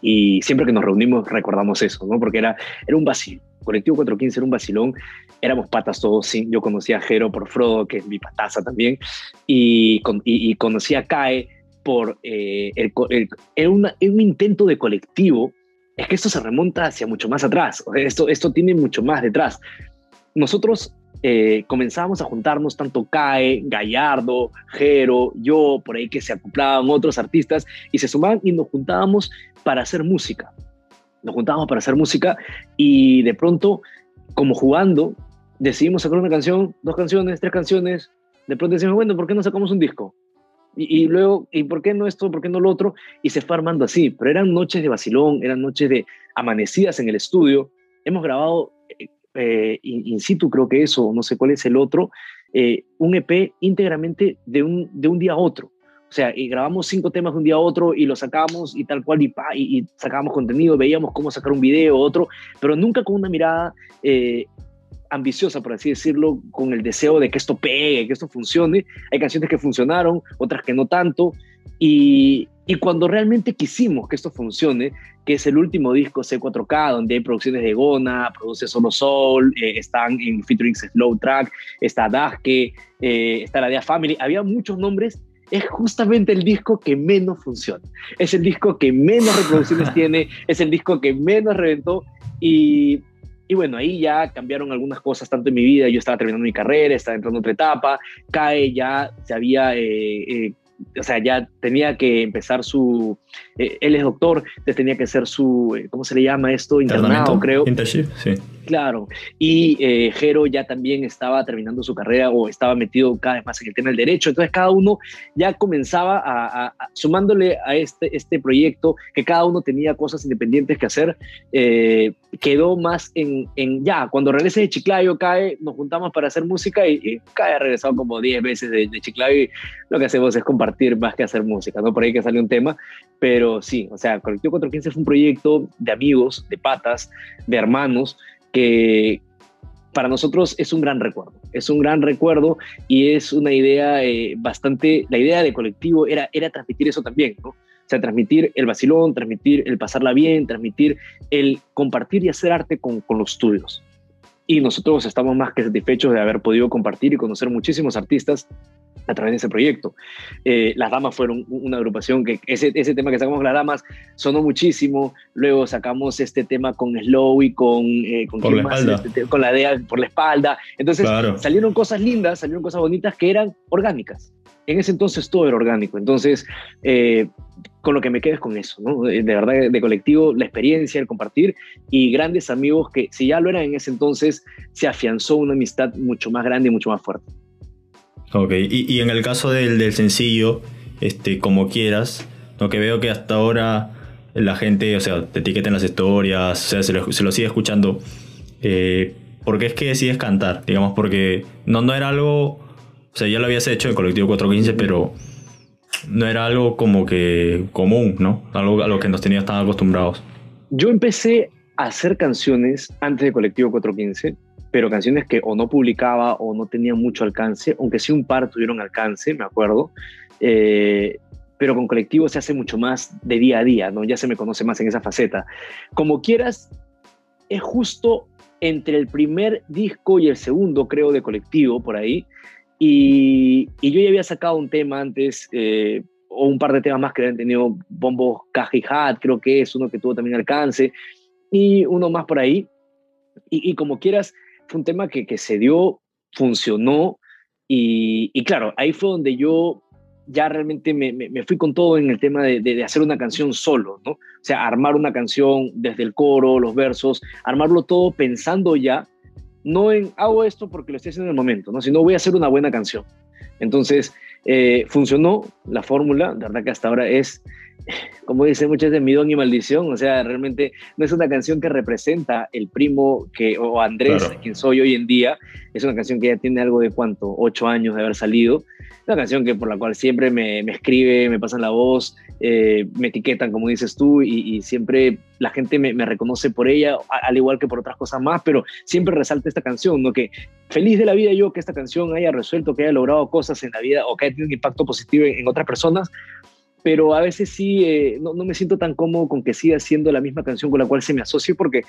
Y siempre que nos reunimos recordamos eso, ¿no? Porque era, era un vacío. Colectivo 415 era un vacilón, éramos patas todos, sí. Yo conocía a Jero por Frodo, que es mi pataza también, y, y, conocí a Kae por eh, el, el, un intento de colectivo. Es que esto se remonta hacia mucho más atrás, esto, esto tiene mucho más detrás. Nosotros eh, comenzábamos a juntarnos tanto Cae, Gallardo, Jero, yo, por ahí que se acoplaban otros artistas y se sumaban y nos juntábamos para hacer música. Nos juntábamos para hacer música y de pronto, como jugando, decidimos sacar una canción, dos canciones, tres canciones. De pronto decimos, bueno, ¿por qué no sacamos un disco? Y, y, luego, ¿y por qué no esto? ¿Por qué no lo otro? Y se fue armando así. Pero eran noches de vacilón, eran noches de amanecidas en el estudio. Hemos grabado eh, in, situ, creo que eso, no sé cuál es el otro, eh, un EP íntegramente de un, de un día a otro. O sea, y grabamos cinco temas de un día a otro y los sacábamos y tal cual y, y, y sacábamos contenido, veíamos cómo sacar un video, otro, pero nunca con una mirada eh, ambiciosa, por así decirlo, con el deseo de que esto pegue, que esto funcione. Hay canciones que funcionaron, otras que no tanto. Y, y cuando realmente quisimos que esto funcione, que es el último disco C4K, donde hay producciones de Gona, produce Solo Soul, eh, están en featuring Slow Track, está Daske, eh, está la Dea Family, había muchos nombres, es justamente el disco que menos funciona. Es el disco que menos reproducciones [laughs] tiene, es el disco que menos reventó y, y bueno, ahí ya cambiaron algunas cosas tanto en mi vida, yo estaba terminando mi carrera, estaba entrando en otra etapa, CAE ya se había... Eh, o sea, ya tenía que empezar su, eh, él es doctor, entonces tenía que hacer su, eh, ¿cómo se le llama esto? Internado, creo. Internship, sí. Claro, y eh, Jero ya también estaba terminando su carrera o estaba metido cada vez más en el tema del derecho, entonces cada uno ya comenzaba a, sumándole a este, este proyecto, que cada uno tenía cosas independientes que hacer, eh, quedó más en, en, ya, cuando regrese de Chiclayo, cae, nos juntamos para hacer música y, cae ha regresado como 10 veces de, de, Chiclayo y lo que hacemos es compartir más que hacer música, ¿no? Por ahí que sale un tema, pero sí, o sea, Colectivo 415 fue un proyecto de amigos, de patas, de hermanos, que para nosotros es un gran recuerdo, es un gran recuerdo y es una idea eh, bastante, la idea de colectivo era, era transmitir eso también, ¿no? O sea, transmitir el vacilón, transmitir el pasarla bien, transmitir el compartir y hacer arte con, con los estudios. Y nosotros estamos más que satisfechos de haber podido compartir y conocer muchísimos artistas a través de ese proyecto. Eh, las Damas fueron una agrupación que ese, ese tema que sacamos con las Damas sonó muchísimo. Luego sacamos este tema con Slow y con, eh, con, la espalda. Este, con la DEA por la espalda. Entonces salieron cosas lindas, salieron cosas bonitas que eran orgánicas. En ese entonces todo era orgánico. Entonces, eh, con lo que me quedes con eso, ¿no? De, verdad, de colectivo, la experiencia, el compartir y grandes amigos que, si ya lo eran en ese entonces, se afianzó una amistad mucho más grande y mucho más fuerte. Ok, y, y en el caso del, del, sencillo, este, como quieras, lo que veo que hasta ahora la gente, o sea, te etiqueten las historias, o sea, se lo, se lo sigue escuchando. Eh, ¿Por qué es que decides cantar? Digamos, porque no, no era algo, o sea, ya lo habías hecho en Colectivo 415, pero no era algo como que común, ¿no? Algo a lo que nos tenías tan acostumbrados. Yo empecé a hacer canciones antes de Colectivo 415 pero canciones que o no publicaba o no tenían mucho alcance, aunque sí un par tuvieron alcance, me acuerdo. Eh, pero con colectivo se hace mucho más de día a día, ¿no? Ya se me conoce más en esa faceta. Como quieras, es justo entre el primer disco y el segundo, creo, de colectivo, por ahí. Y, y yo ya había sacado un tema antes, eh, o un par de temas más que habían tenido bombos caja y hat, creo que es uno que tuvo también alcance, y uno más por ahí. Y, y como quieras, fue un tema que, que se dio, funcionó y, claro, ahí fue donde yo ya realmente me, me, fui con todo en el tema de, de, hacer una canción solo, ¿no? O sea, armar una canción desde el coro, los versos, armarlo todo pensando ya, no en hago esto porque lo estoy haciendo en el momento, ¿no? Sino voy a hacer una buena canción. Entonces, eh, funcionó la fórmula, de verdad que hasta ahora es, como dice muchas de mi don y maldición, o sea, realmente no es una canción que representa el primo que, o Andrés, quien soy hoy en día, es una canción que ya tiene algo de cuánto, ocho años de haber salido, una canción que por la cual siempre me, me escribe, me pasan la voz, eh, me etiquetan, como dices tú, y, siempre la gente me, me, reconoce por ella, al igual que por otras cosas más, pero siempre resalta esta canción, ¿no? Que feliz de la vida yo que esta canción haya resuelto, que haya logrado cosas en la vida o que haya tenido un impacto positivo en, otras personas, pero a veces sí, eh, no, no, me siento tan cómodo con que siga siendo la misma canción con la cual se me asocie, porque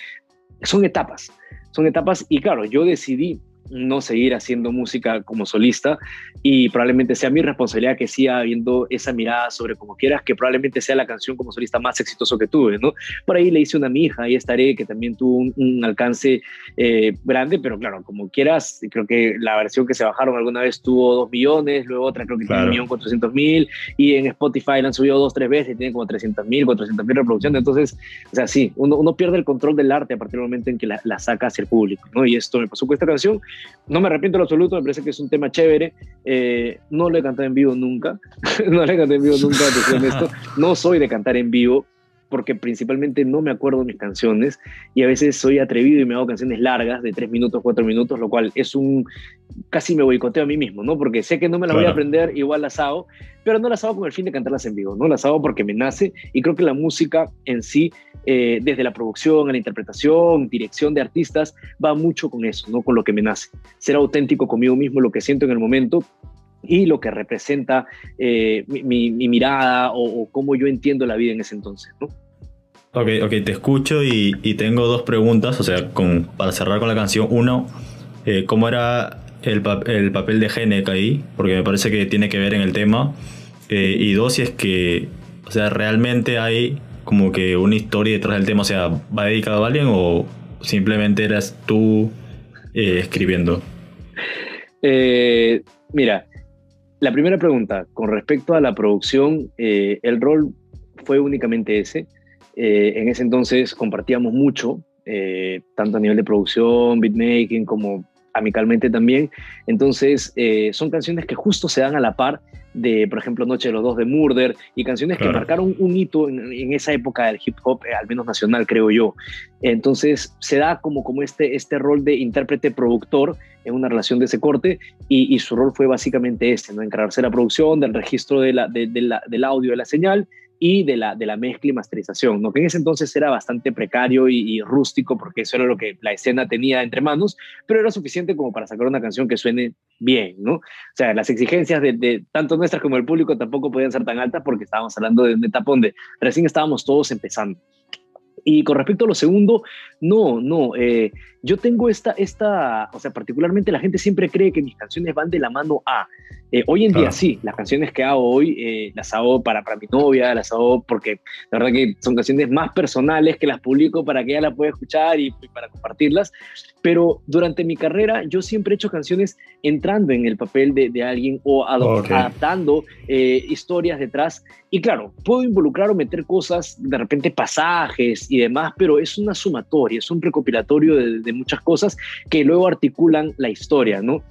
son etapas, son etapas, y claro, yo decidí no seguir haciendo música como solista y probablemente sea mi responsabilidad que siga habiendo esa mirada sobre como quieras, que probablemente sea la canción como solista más exitoso que tuve, ¿no? Por ahí le hice una a mi hija, ahí estaré, que también tuvo un, alcance eh, grande, pero claro, como quieras, creo que la versión que se bajaron alguna vez tuvo dos millones, luego otra creo que tiene un millón cuatrocientos mil y en Spotify la han subido dos, tres veces y tiene como trescientos mil, cuatrocientos mil reproducciones, entonces, o sea, sí, uno, uno, pierde el control del arte a partir del momento en que la, la saca hacia el público, ¿no? Y esto me pasó con esta canción, no me arrepiento en absoluto, me parece que es un tema chévere. Eh, no lo he cantado en vivo nunca. [laughs] no lo he cantado en vivo nunca, No soy de cantar en vivo porque principalmente no me acuerdo de mis canciones y a veces soy atrevido y me hago canciones largas de tres minutos, cuatro minutos, lo cual es un, casi me boicoteo a mí mismo, ¿no? Porque sé que no me las voy a aprender, igual las hago, pero no las hago con el fin de cantarlas en vivo, ¿no? Las hago porque me nace y creo que la música en sí, eh, desde la producción, a la interpretación, dirección de artistas, va mucho con eso, ¿no? Con lo que me nace. Ser auténtico conmigo mismo, lo que siento en el momento y lo que representa eh, mi, mirada o, cómo yo entiendo la vida en ese entonces, ¿no? Ok, ok, te escucho y, tengo dos preguntas, o sea, con, para cerrar con la canción. Uno, eh, ¿cómo era el, el, papel de Genek ahí? Porque me parece que tiene que ver en el tema. Eh, y dos, si es que, o sea, realmente hay como que una historia detrás del tema, o sea, ¿va dedicado a alguien o simplemente eras tú escribiendo? mira, la primera pregunta, con respecto a la producción, eh, el rol fue únicamente ese. Eh, en ese entonces compartíamos mucho, eh, tanto a nivel de producción, beatmaking, como amicalmente también. Entonces, son canciones que justo se dan a la par de, por ejemplo, Noche de los Dos de Murder, y canciones que marcaron un hito en, esa época del hip hop, al menos nacional, creo yo. Entonces, se da como, como este, este rol de intérprete-productor en una relación de ese corte y, su rol fue básicamente este, ¿no? encargarse de la producción, del registro de la, de, la, del audio de la señal y de la, de la mezcla y masterización, ¿no? que en ese entonces era bastante precario y, rústico porque eso era lo que la escena tenía entre manos, pero era suficiente como para sacar una canción que suene bien, ¿no? O sea, las exigencias de, tanto nuestras como el público tampoco podían ser tan altas porque estábamos hablando de un etapa donde recién estábamos todos empezando. Y con respecto a lo segundo, no, no. Eh, yo tengo esta, esta, o sea, particularmente la gente siempre cree que mis canciones van de la mano a. Eh, hoy en día sí, las canciones que hago hoy eh, las hago para, para mi novia, las hago porque la verdad que son canciones más personales que las publico para que ella las pueda escuchar y, para compartirlas. Pero durante mi carrera yo siempre he hecho canciones entrando en el papel de, de alguien o adaptando historias detrás. Y claro, puedo involucrar o meter cosas, de repente pasajes y demás, pero es una sumatoria, es un recopilatorio de, de muchas cosas que luego articulan la historia, ¿no?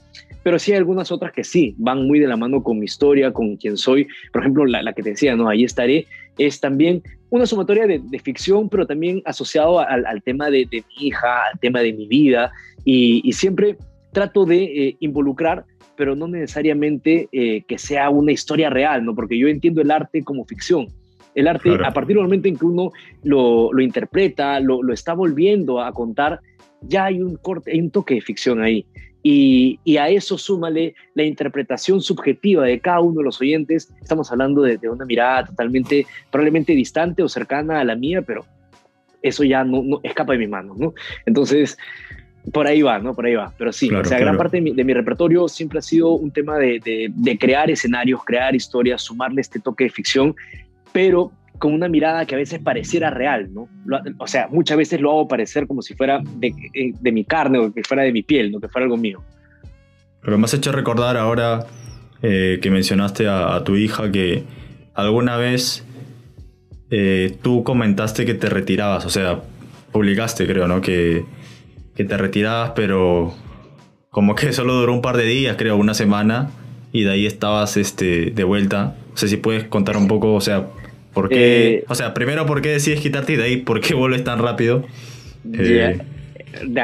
Pero sí hay algunas otras que sí, van muy de la mano con mi historia, con quién soy. Por ejemplo, la, que te decía, ¿no? Ahí estaré, es también una sumatoria de, ficción, pero también asociado al, al tema de, de, mi hija, al tema de mi vida, y, y siempre trato de eh, involucrar, pero no necesariamente eh, que sea una historia real, ¿no? Porque yo entiendo el arte como ficción. El arte, a partir del momento en que uno lo, lo interpreta, lo, lo, está volviendo a contar, ya hay un corte, hay un toque de ficción ahí. Y, y, a eso súmale la interpretación subjetiva de cada uno de los oyentes. Estamos hablando de, una mirada totalmente, probablemente distante o cercana a la mía, pero eso ya no, no escapa de mis manos, ¿no? Entonces, por ahí va, ¿no? Por ahí va. Pero sí, o sea, gran parte de mi, de mi, repertorio siempre ha sido un tema de, de, de crear escenarios, crear historias, sumarle este toque de ficción, pero con una mirada que a veces pareciera real, ¿no? o sea, muchas veces lo hago parecer como si fuera de, eh, de, mi carne o que fuera de mi piel, no que fuera algo mío. Pero me has hecho recordar ahora eh, que mencionaste a, tu hija que alguna vez eh, tú comentaste que te retirabas, o sea, publicaste creo, ¿no? Que, que te retirabas, pero como que solo duró un par de días, creo, una semana, y de ahí estabas este, de vuelta. No sé si puedes contar un poco, o sea, por qué, eh, o sea, primero por qué decides quitarte y de ahí por qué vuelves tan rápido. Eh,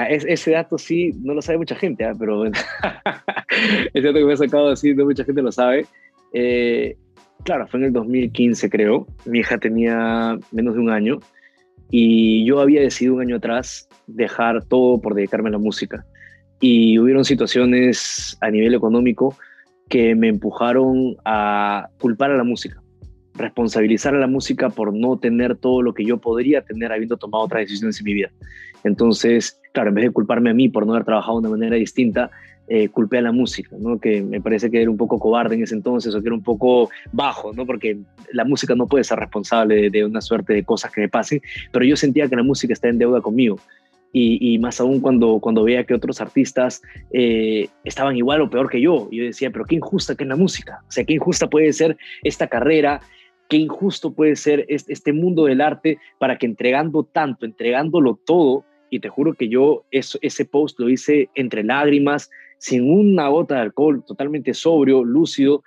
ese dato sí no lo sabe mucha gente, ¿ah? pero bueno, [laughs] es dato que me ha sacado así, no mucha gente lo sabe. Eh, claro, fue en el 2015 creo, mi hija tenía menos de un año y yo había decidido un año atrás dejar todo por dedicarme a la música. Y hubieron situaciones a nivel económico que me empujaron a culpar a la música, responsabilizar a la música por no tener todo lo que yo podría tener habiendo tomado otras decisiones en mi vida. Entonces, claro, en vez de culparme a mí por no haber trabajado de una manera distinta, eh, culpé a la música, ¿no? que me parece que era un poco cobarde en ese entonces o que era un poco bajo, ¿no? porque la música no puede ser responsable de, una suerte de cosas que me pasen, pero yo sentía que la música está en deuda conmigo. Y, más aún cuando, cuando veía que otros artistas eh, estaban igual o peor que yo. Y yo decía, pero qué injusta que es la música. O sea, qué injusta puede ser esta carrera, qué injusto puede ser este, mundo del arte para que entregando tanto, entregándolo todo, y te juro que yo eso, ese post lo hice entre lágrimas, sin una gota de alcohol, totalmente sobrio, lúcido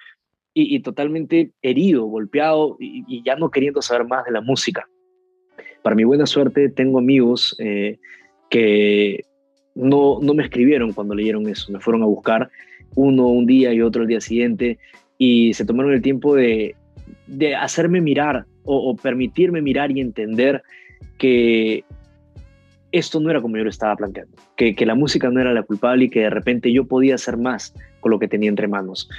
y, totalmente herido, golpeado y, ya no queriendo saber más de la música. Para mi buena suerte, tengo amigos eh, que no, no me escribieron cuando leyeron eso, me fueron a buscar uno un día y otro el día siguiente y se tomaron el tiempo de, de hacerme mirar o, permitirme mirar y entender que esto no era como yo lo estaba planteando, que, la música no era la culpable y que de repente yo podía hacer más con lo que tenía entre manos.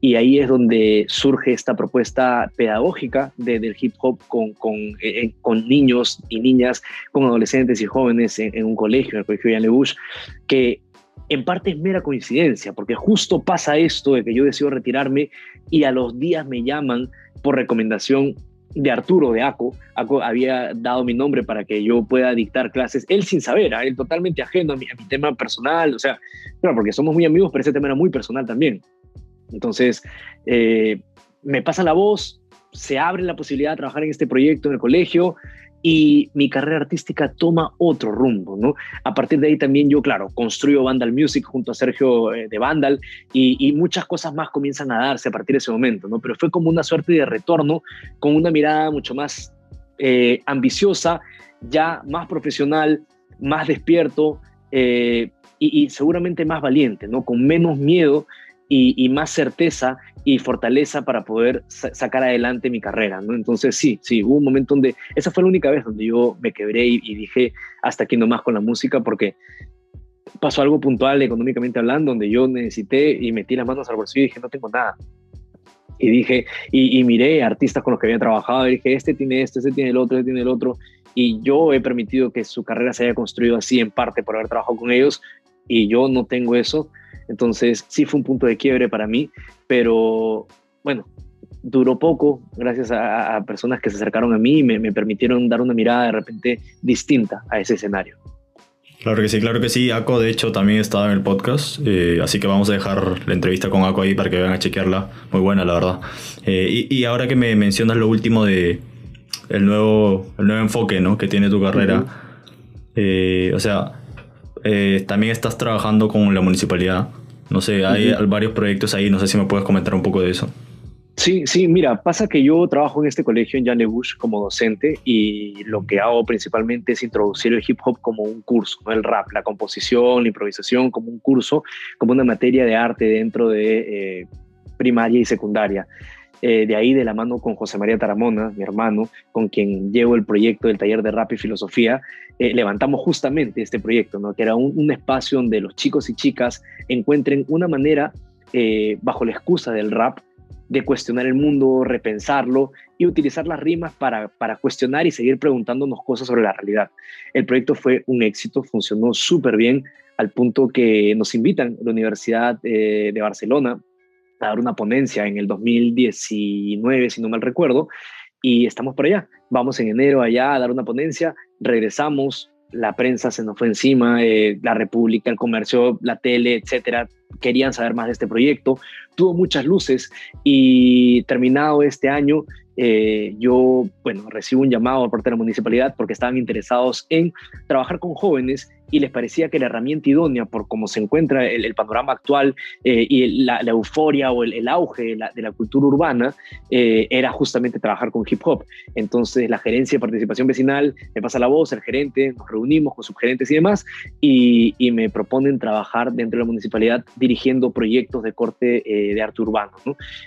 Y ahí es donde surge esta propuesta pedagógica del hip hop con, con, eh, con, niños y niñas, con adolescentes y jóvenes en, un colegio, en el colegio Jan Bush, que en parte es mera coincidencia, porque justo pasa esto de que yo decido retirarme y a los días me llaman por recomendación de Arturo de ACO. ACO había dado mi nombre para que yo pueda dictar clases, él sin saber, ¿eh? él totalmente ajeno a mi, tema personal, o sea, claro, porque somos muy amigos, pero ese tema era muy personal también. Entonces, eh, me pasa la voz, se abre la posibilidad de trabajar en este proyecto en el colegio y mi carrera artística toma otro rumbo, ¿no? A partir de ahí también yo, claro, construyo Vandal Music junto a Sergio eh, de Vandal y, muchas cosas más comienzan a darse a partir de ese momento, ¿no? Pero fue como una suerte de retorno con una mirada mucho más eh, ambiciosa, ya más profesional, más despierto eh, y, y, seguramente más valiente, ¿no? Con menos miedo y, más certeza y fortaleza para poder sacar adelante mi carrera, ¿no? Entonces sí, sí, hubo un momento donde, esa fue la única vez donde yo me quebré y, dije, hasta aquí nomás con la música, porque pasó algo puntual económicamente hablando, donde yo necesité y metí las manos al bolsillo y dije, no tengo nada. Y dije, y, y miré artistas con los que había trabajado y dije, este tiene esto, este tiene el otro, este tiene el otro. Y yo he permitido que su carrera se haya construido así en parte por haber trabajado con ellos y yo no tengo eso entonces sí fue un punto de quiebre para mí, pero bueno, duró poco gracias a, personas que se acercaron a mí y me, permitieron dar una mirada de repente distinta a ese escenario. Claro que sí, claro que sí. Aco, de hecho, también estaba en el podcast, eh, así que vamos a dejar la entrevista con Aco ahí para que vayan a chequearla. Muy buena, la verdad. Eh, y, ahora que me mencionas lo último de el nuevo, el nuevo enfoque ¿no? que tiene tu carrera, eh, o sea, eh, también estás trabajando con la municipalidad. No sé, hay varios proyectos ahí, no sé si me puedes comentar un poco de eso. Sí, sí, mira, pasa que yo trabajo en este colegio en Jan Bush como docente y lo que hago principalmente es introducir el hip hop como un curso, ¿no? el rap, la composición, la improvisación como un curso, como una materia de arte dentro de eh, primaria y secundaria. Eh, de ahí de la mano con José María Taramona, mi hermano, con quien llevo el proyecto del taller de rap y filosofía, eh, levantamos justamente este proyecto, ¿no? que era un, espacio donde los chicos y chicas encuentren una manera, eh, bajo la excusa del rap, de cuestionar el mundo, repensarlo y utilizar las rimas para, cuestionar y seguir preguntándonos cosas sobre la realidad. El proyecto fue un éxito, funcionó súper bien, al punto que nos invitan la Universidad de Barcelona a dar una ponencia en el 2019, si no mal recuerdo, y estamos por allá. Vamos en enero allá a dar una ponencia, regresamos, la prensa se nos fue encima, eh, la República, el comercio, la tele, etcétera, querían saber más de este proyecto, tuvo muchas luces y terminado este año eh, yo, bueno, recibo un llamado por parte de la municipalidad porque estaban interesados en trabajar con jóvenes y les parecía que la herramienta idónea por cómo se encuentra el, panorama actual eh, y la, euforia o el, auge de la, cultura urbana eh, era justamente trabajar con hip hop. Entonces la gerencia de participación vecinal me pasa la voz, el gerente, nos reunimos con subgerentes y demás y, me proponen trabajar dentro de la municipalidad dirigiendo proyectos de corte de arte urbano.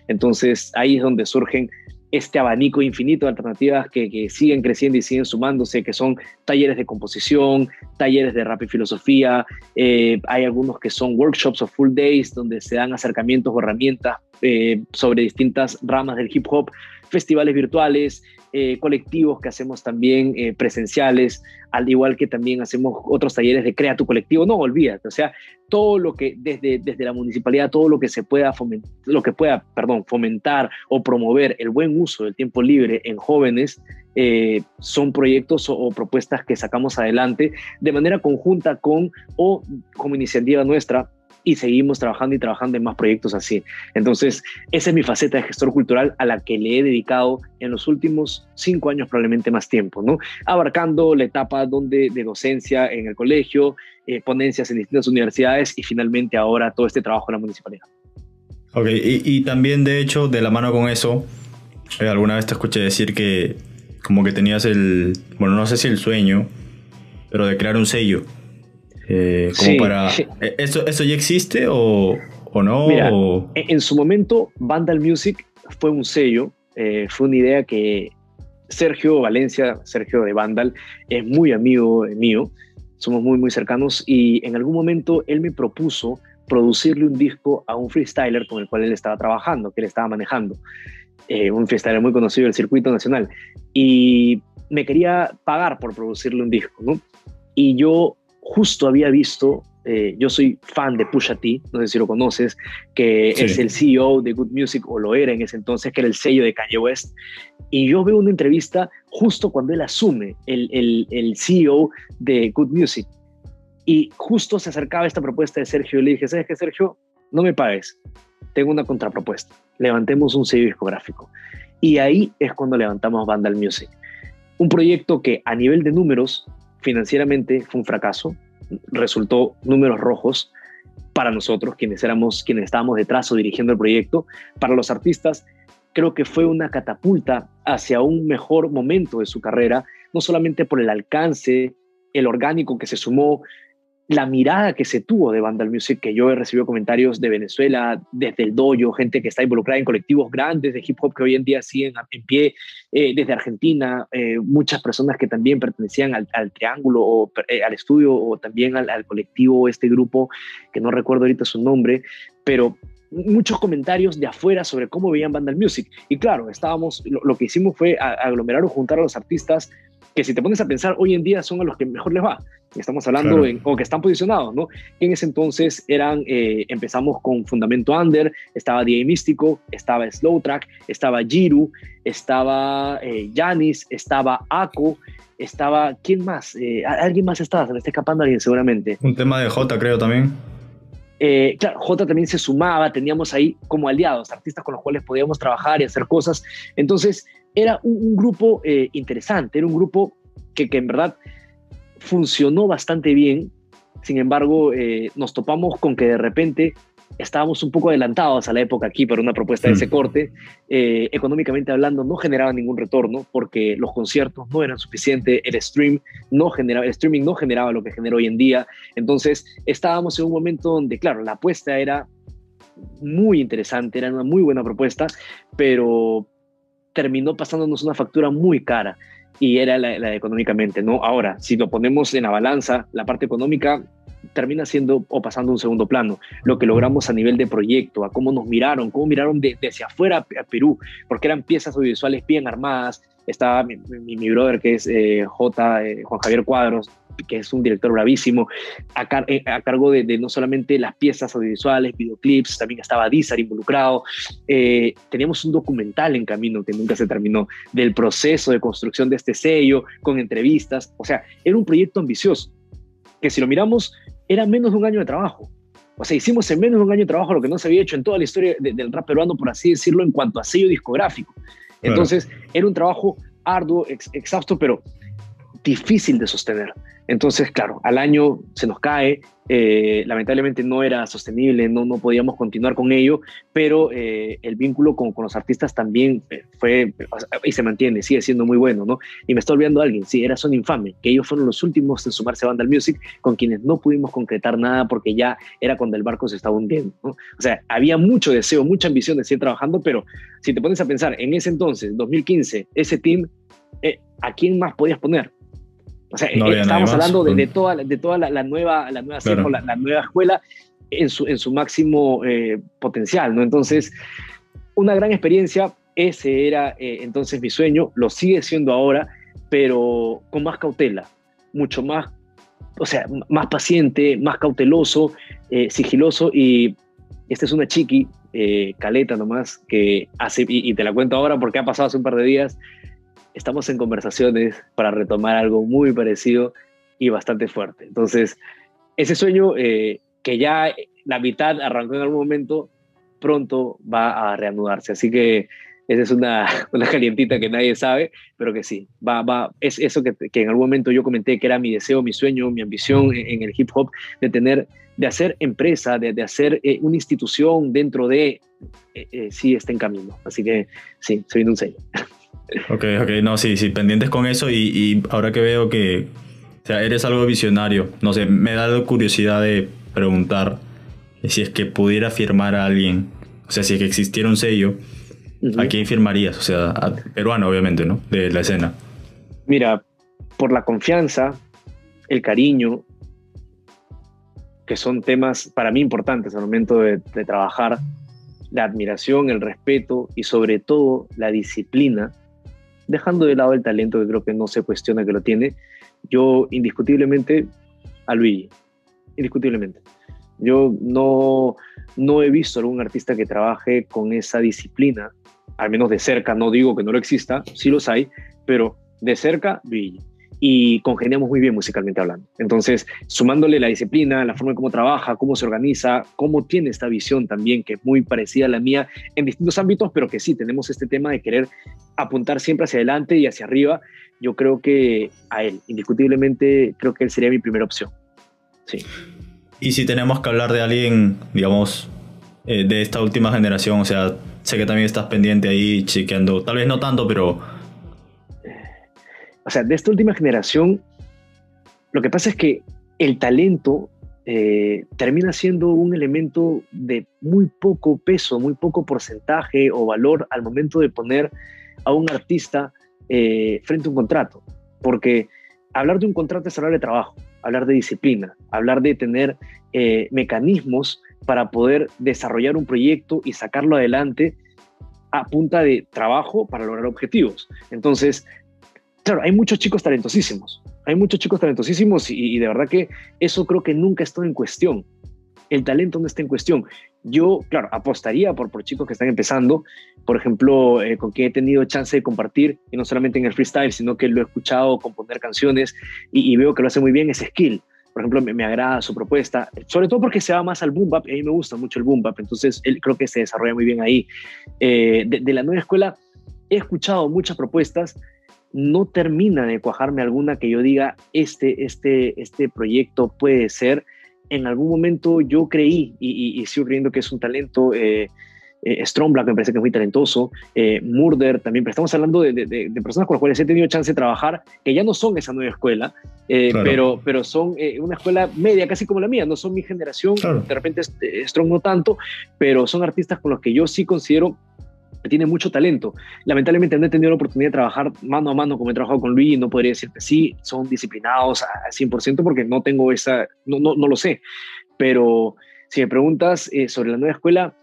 Entonces ahí es donde surgen este abanico infinito de alternativas que, siguen creciendo y siguen sumándose, que son talleres de composición, talleres de rap y filosofía, eh, hay algunos que son workshops o full days donde se dan acercamientos o herramientas eh, sobre distintas ramas del hip hop, festivales virtuales, eh, colectivos que hacemos también eh, presenciales, al igual que también hacemos otros talleres de Crea tu colectivo. No, olvídate, o sea, todo lo que desde, desde la municipalidad, todo lo que se pueda fomentar, lo que pueda, perdón, fomentar o promover el buen uso del tiempo libre en jóvenes, eh, son proyectos o, propuestas que sacamos adelante de manera conjunta con o como iniciativa nuestra y seguimos trabajando y trabajando en más proyectos así. Entonces, esa es mi faceta de gestor cultural a la que le he dedicado en los últimos cinco años probablemente más tiempo, ¿no? Abarcando la etapa donde, de docencia en el colegio, eh, ponencias en distintas universidades y finalmente ahora todo este trabajo en la municipalidad. Ok, y, también de hecho, de la mano con eso, eh, alguna vez te escuché decir que como que tenías el, bueno, no sé si el sueño, pero de crear un sello. Eh, como para... ¿e-, ¿Eso, ¿Eso ya existe o, o no? Mira, En su momento, Vandal Music fue un sello, eh, fue una idea que Sergio Valencia, Sergio de Vandal, es muy amigo mío, somos muy, muy cercanos y en algún momento él me propuso producirle un disco a un freestyler con el cual él estaba trabajando, que él estaba manejando, eh, un freestyler muy conocido del circuito nacional, y me quería pagar por producirle un disco, ¿no? Y yo justo había visto, eh, yo soy fan de Pusha T, no sé si lo conoces, que es el CEO de Good Music, o lo era en ese entonces, que era el sello de Kanye West. Y yo veo una entrevista justo cuando él asume el, el, el CEO de Good Music. Y justo se acercaba esta propuesta de Sergio. Y le dije, ¿sabes qué, Sergio? No me pagues. Tengo una contrapropuesta. Levantemos un sello discográfico. Y ahí es cuando levantamos Vandal Music. Un proyecto que a nivel de números financieramente fue un fracaso, resultó números rojos para nosotros, quienes éramos, quienes estábamos detrás o dirigiendo el proyecto, para los artistas creo que fue una catapulta hacia un mejor momento de su carrera, no solamente por el alcance, el orgánico que se sumó, la mirada que se tuvo de Vandal Music, que yo he recibido comentarios de Venezuela, desde el dojo, gente que está involucrada en colectivos grandes de hip hop que hoy en día siguen en pie, eh, desde Argentina, eh, muchas personas que también pertenecían al, Triángulo o eh, al estudio o también al, colectivo, este grupo, que no recuerdo ahorita su nombre, pero muchos comentarios de afuera sobre cómo veían Vandal Music. Y claro, estábamos, lo, lo que hicimos fue aglomerar o juntar a los artistas que si te pones a pensar hoy en día son a los que mejor les va. Estamos hablando en, o que están posicionados, ¿no? En ese entonces eran, eh, empezamos con Fundamento Under, estaba DJ Místico, estaba Slow Track, estaba Jiru, estaba Janis, eh, estaba Ako, estaba, ¿quién más? Eh, alguien más estaba, se me está escapando alguien seguramente. Un tema de J creo también. claro, J también se sumaba, teníamos ahí como aliados, artistas con los cuales podíamos trabajar y hacer cosas. Entonces, era un, grupo eh, interesante, era un grupo que, en verdad funcionó bastante bien. Sin embargo, eh, nos topamos con que de repente estábamos un poco adelantados a la época aquí para una propuesta de ese mm. corte. Eh, económicamente hablando, no generaba ningún retorno porque los conciertos no eran suficientes, el stream no generaba, el streaming no generaba lo que genera hoy en día. Entonces, estábamos en un momento donde, claro, la apuesta era muy interesante, era una muy buena propuesta, pero terminó pasándonos una factura muy cara y era la, económicamente, ¿no? Ahora, si lo ponemos en la balanza, la parte económica termina siendo o pasando un segundo plano. Lo que logramos a nivel de proyecto, a cómo nos miraron, cómo miraron de, desde afuera a Perú, porque eran piezas audiovisuales bien armadas. Estaba mi, mi, brother que es eh, J, eh, Juan Javier Cuadros, que es un director bravísimo, a, eh, a cargo de, no solamente las piezas audiovisuales, videoclips, también estaba Dizar involucrado. Eh, teníamos un documental en camino que nunca se terminó del proceso de construcción de este sello, con entrevistas. O sea, era un proyecto ambicioso, que si lo miramos, era menos de un año de trabajo. O sea, hicimos en menos de un año de trabajo lo que no se había hecho en toda la historia del rap peruano, por así decirlo, en cuanto a sello discográfico. Entonces, era un trabajo arduo, exhausto, pero difícil de sostener. Entonces, claro, al año se nos cae, eh, lamentablemente no era sostenible, no, no podíamos continuar con ello, pero eh, el vínculo con, con, los artistas también eh, fue y se mantiene, sigue siendo muy bueno, ¿no? Y me está olvidando alguien, sí, era Son Infame, que ellos fueron los últimos en sumarse a Vandal Music, con quienes no pudimos concretar nada porque ya era cuando el barco se estaba hundiendo, ¿no? O sea, había mucho deseo, mucha ambición de seguir trabajando, pero si te pones a pensar, en ese entonces, 2015, ese team, ¿a quién más podías poner? O sea, eh, estamos hablando de, toda, de toda la, nueva, la nueva, la, nueva escuela en su, en su máximo eh, potencial, ¿no? Entonces, una gran experiencia, ese era eh, entonces mi sueño, lo sigue siendo ahora, pero con más cautela, mucho más, o sea, más paciente, más cauteloso, sigiloso, y esta es una chiqui, caleta nomás, que hace, y, y te la cuento ahora porque ha pasado hace un par de días, estamos en conversaciones para retomar algo muy parecido y bastante fuerte. Entonces, ese sueño eh, que ya la mitad arrancó en algún momento, pronto va a reanudarse. Así que esa es una, [laughs] una calientita que nadie sabe, pero que sí, va, va, es eso que, que, en algún momento yo comenté que era mi deseo, mi sueño, mi ambición en, el hip hop, de tener, de hacer empresa, de, de hacer eh, una institución dentro de, eh, sí está en camino. Así que sí, se un sello. [laughs] Ok, ok, no, sí, sí, pendientes con eso y, ahora que veo que o sea, eres algo visionario, no sé, me da la curiosidad de preguntar si es que pudiera firmar a alguien, o sea, si es que existiera un sello, ¿a quién firmarías? O sea, a peruano, obviamente, ¿no? De la escena. Mira, por la confianza, el cariño, que son temas para mí importantes al momento de trabajar, la admiración, el respeto y sobre todo la disciplina dejando de lado el talento que creo que no se cuestiona que lo tiene, yo indiscutiblemente a Luigi, indiscutiblemente. Yo no, no he visto algún artista que trabaje con esa disciplina, al menos de cerca, no digo que no lo exista, sí los hay, pero de cerca, Luigi y congeniamos muy bien musicalmente hablando. Entonces, sumándole la disciplina, la forma en cómo trabaja, cómo se organiza, cómo tiene esta visión también, que es muy parecida a la mía en distintos ámbitos, pero que sí, tenemos este tema de querer apuntar siempre hacia adelante y hacia arriba, yo creo que a él, indiscutiblemente, creo que él sería mi primera opción. Sí. Y si tenemos que hablar de alguien, digamos, eh, de esta última generación, o sea, sé que también estás pendiente ahí, chequeando, tal vez no tanto, pero o sea, de esta última generación, lo que pasa es que el talento eh, termina siendo un elemento de muy poco peso, muy poco porcentaje o valor al momento de poner a un artista eh, frente a un contrato. Porque hablar de un contrato es hablar de trabajo, hablar de disciplina, hablar de tener eh, mecanismos para poder desarrollar un proyecto y sacarlo adelante a punta de trabajo para lograr objetivos. Entonces, claro, hay muchos chicos talentosísimos, hay muchos chicos talentosísimos y, de verdad que eso creo que nunca está en cuestión. El talento no está en cuestión. Yo, claro, apostaría por, por chicos que están empezando, por ejemplo, eh, con quien he tenido chance de compartir, y no solamente en el freestyle, sino que lo he escuchado componer canciones y, veo que lo hace muy bien, es Skill. Por ejemplo, me, agrada su propuesta, sobre todo porque se va más al boom bap, y a mí me gusta mucho el boom bap, entonces él creo que se desarrolla muy bien ahí. Eh, de, de la nueva escuela he escuchado muchas propuestas, no termina de cuajarme alguna que yo diga, este, este, este proyecto puede ser. En algún momento yo creí y, sigo creyendo que es un talento. Eh, eh, Black me parece que es muy talentoso, eh, Murder también, pero estamos hablando de, personas con las cuales he tenido chance de trabajar, que ya no son esa nueva escuela, eh, pero, pero son eh, una escuela media, casi como la mía, no son mi generación, de repente Strong no tanto, pero son artistas con los que yo sí considero tiene mucho talento. Lamentablemente no he tenido la oportunidad de trabajar mano a mano como he trabajado con Luis, no podría decirte sí, son disciplinados al 100% porque no tengo esa, no, no, no, lo sé. Pero si me preguntas eh, sobre la nueva escuela,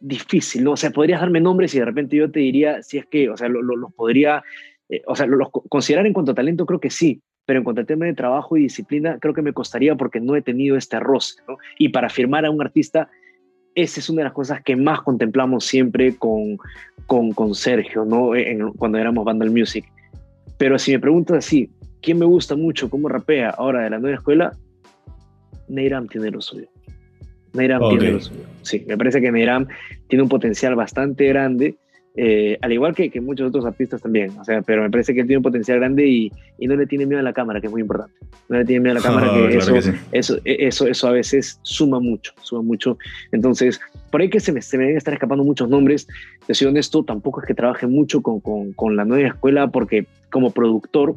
difícil, ¿no? O sea, podrías darme nombres y de repente yo te diría si es que, o sea, los lo, podría, eh, o sea, los considerar en cuanto a talento creo que sí, pero en cuanto a tema de trabajo y disciplina creo que me costaría porque no he tenido este arroz, ¿no? Y para firmar a un artista esa es una de las cosas que más contemplamos siempre con, con, Sergio, ¿no? cuando éramos Vandal Music. Pero si me preguntas así, ¿quién me gusta mucho cómo rapea ahora de la nueva escuela? Neiram tiene lo suyo. Neiram tiene lo suyo. Sí, me parece que Neiram tiene un potencial bastante grande eh, al igual que, que, muchos otros artistas también, o sea, pero me parece que él tiene un potencial grande y, y, no le tiene miedo a la cámara, que es muy importante. No le tiene miedo a la [laughs] cámara, que, eso, eso, eso, eso, a veces suma mucho, suma mucho. Entonces, por ahí que se me, se me deben estar escapando muchos nombres. Te soy honesto, tampoco es que trabaje mucho con, con, con la nueva escuela, porque como productor,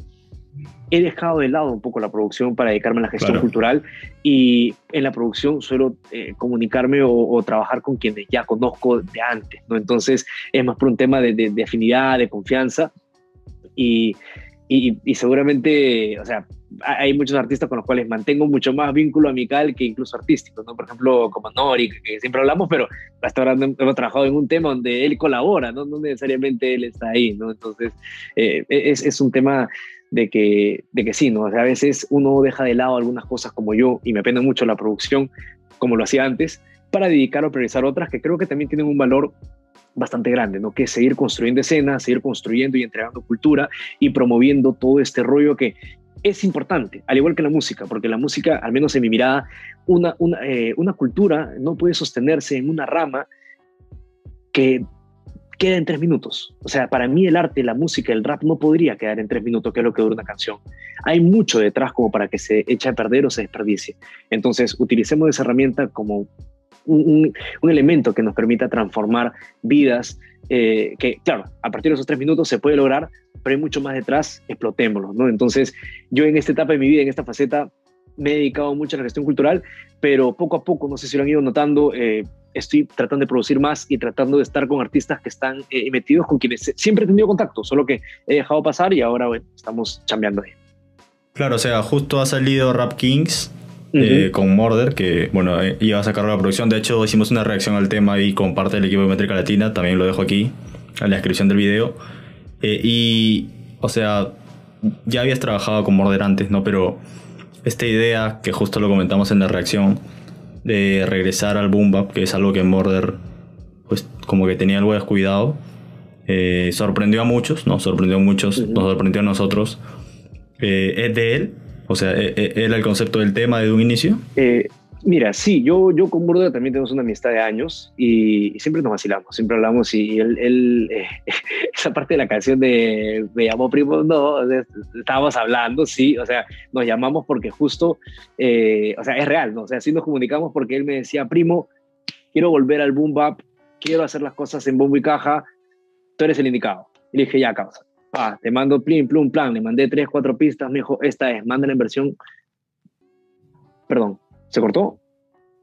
he dejado de lado un poco la producción para dedicarme a la gestión cultural y en la producción suelo eh, comunicarme o, trabajar con quienes ya conozco de antes, ¿no? Entonces es más por un tema de, de, afinidad, de confianza y, y, seguramente, o sea, hay muchos artistas con los cuales mantengo mucho más vínculo amical que incluso artístico, ¿no? Por ejemplo, como Nori, que, siempre hablamos, pero hasta ahora hemos trabajado en un tema donde él colabora, ¿no? No necesariamente él está ahí, ¿no? Entonces, eh, es, es un tema de que, de que sí, ¿no? a veces uno deja de lado algunas cosas como yo y me apena mucho la producción, como lo hacía antes, para dedicar o priorizar otras que creo que también tienen un valor bastante grande, ¿no? Que seguir construyendo escenas, seguir construyendo y entregando cultura y promoviendo todo este rollo que es importante, al igual que la música, porque la música, al menos en mi mirada, una, una, eh, una cultura no puede sostenerse en una rama que queda en tres minutos. O sea, para mí el arte, la música, el rap no podría quedar en tres minutos, que es lo que dura una canción. Hay mucho detrás como para que se eche a perder o se desperdicie. Entonces, utilicemos esa herramienta como un, elemento que nos permita transformar vidas, eh, que claro, a partir de esos tres minutos se puede lograr, pero hay mucho más detrás, explotémoslo, ¿no? Entonces, yo en esta etapa de mi vida, en esta faceta, me he dedicado mucho a la gestión cultural, pero poco a poco, no sé si lo han ido notando, eh, estoy tratando de producir más y tratando de estar con artistas que están eh, metidos con quienes siempre he tenido contacto, solo que he dejado pasar y ahora bueno, estamos cambiando ahí. Claro, o sea, justo ha salido Rap Kings eh, con Morder, que bueno, iba a sacar la producción. De hecho, hicimos una reacción al tema ahí con parte del equipo de Métrica Latina, también lo dejo aquí, en la descripción del video. y, o sea, ya habías trabajado con Morder antes, ¿no? Pero esta idea, que justo lo comentamos en la reacción, de regresar al boom bap, que es algo que Morder pues como que tenía algo descuidado, eh, sorprendió a muchos, ¿no? Sorprendió a muchos, nos sorprendió a nosotros. Eh, ¿Es de él? O sea, ¿e-, e-, ¿era el concepto del tema desde un inicio? Eh, Mira, sí, yo, yo con Burda también tenemos una amistad de años y, siempre nos vacilamos, siempre hablamos y él, [laughs] eh, esa parte de la canción de Me llamó primo, no, estábamos hablando, sí, o sea, nos llamamos porque justo, eh, o sea, es real, ¿no? O sea, sí nos comunicamos porque él me decía, primo, quiero volver al boom bap, quiero hacer las cosas en bombo y caja, tú eres el indicado. Y le dije, ya, causa, pa, te mando plin, plum, plan, le mandé tres, cuatro pistas, me dijo, esta es, mándala en versión, perdón, ¿Se cortó?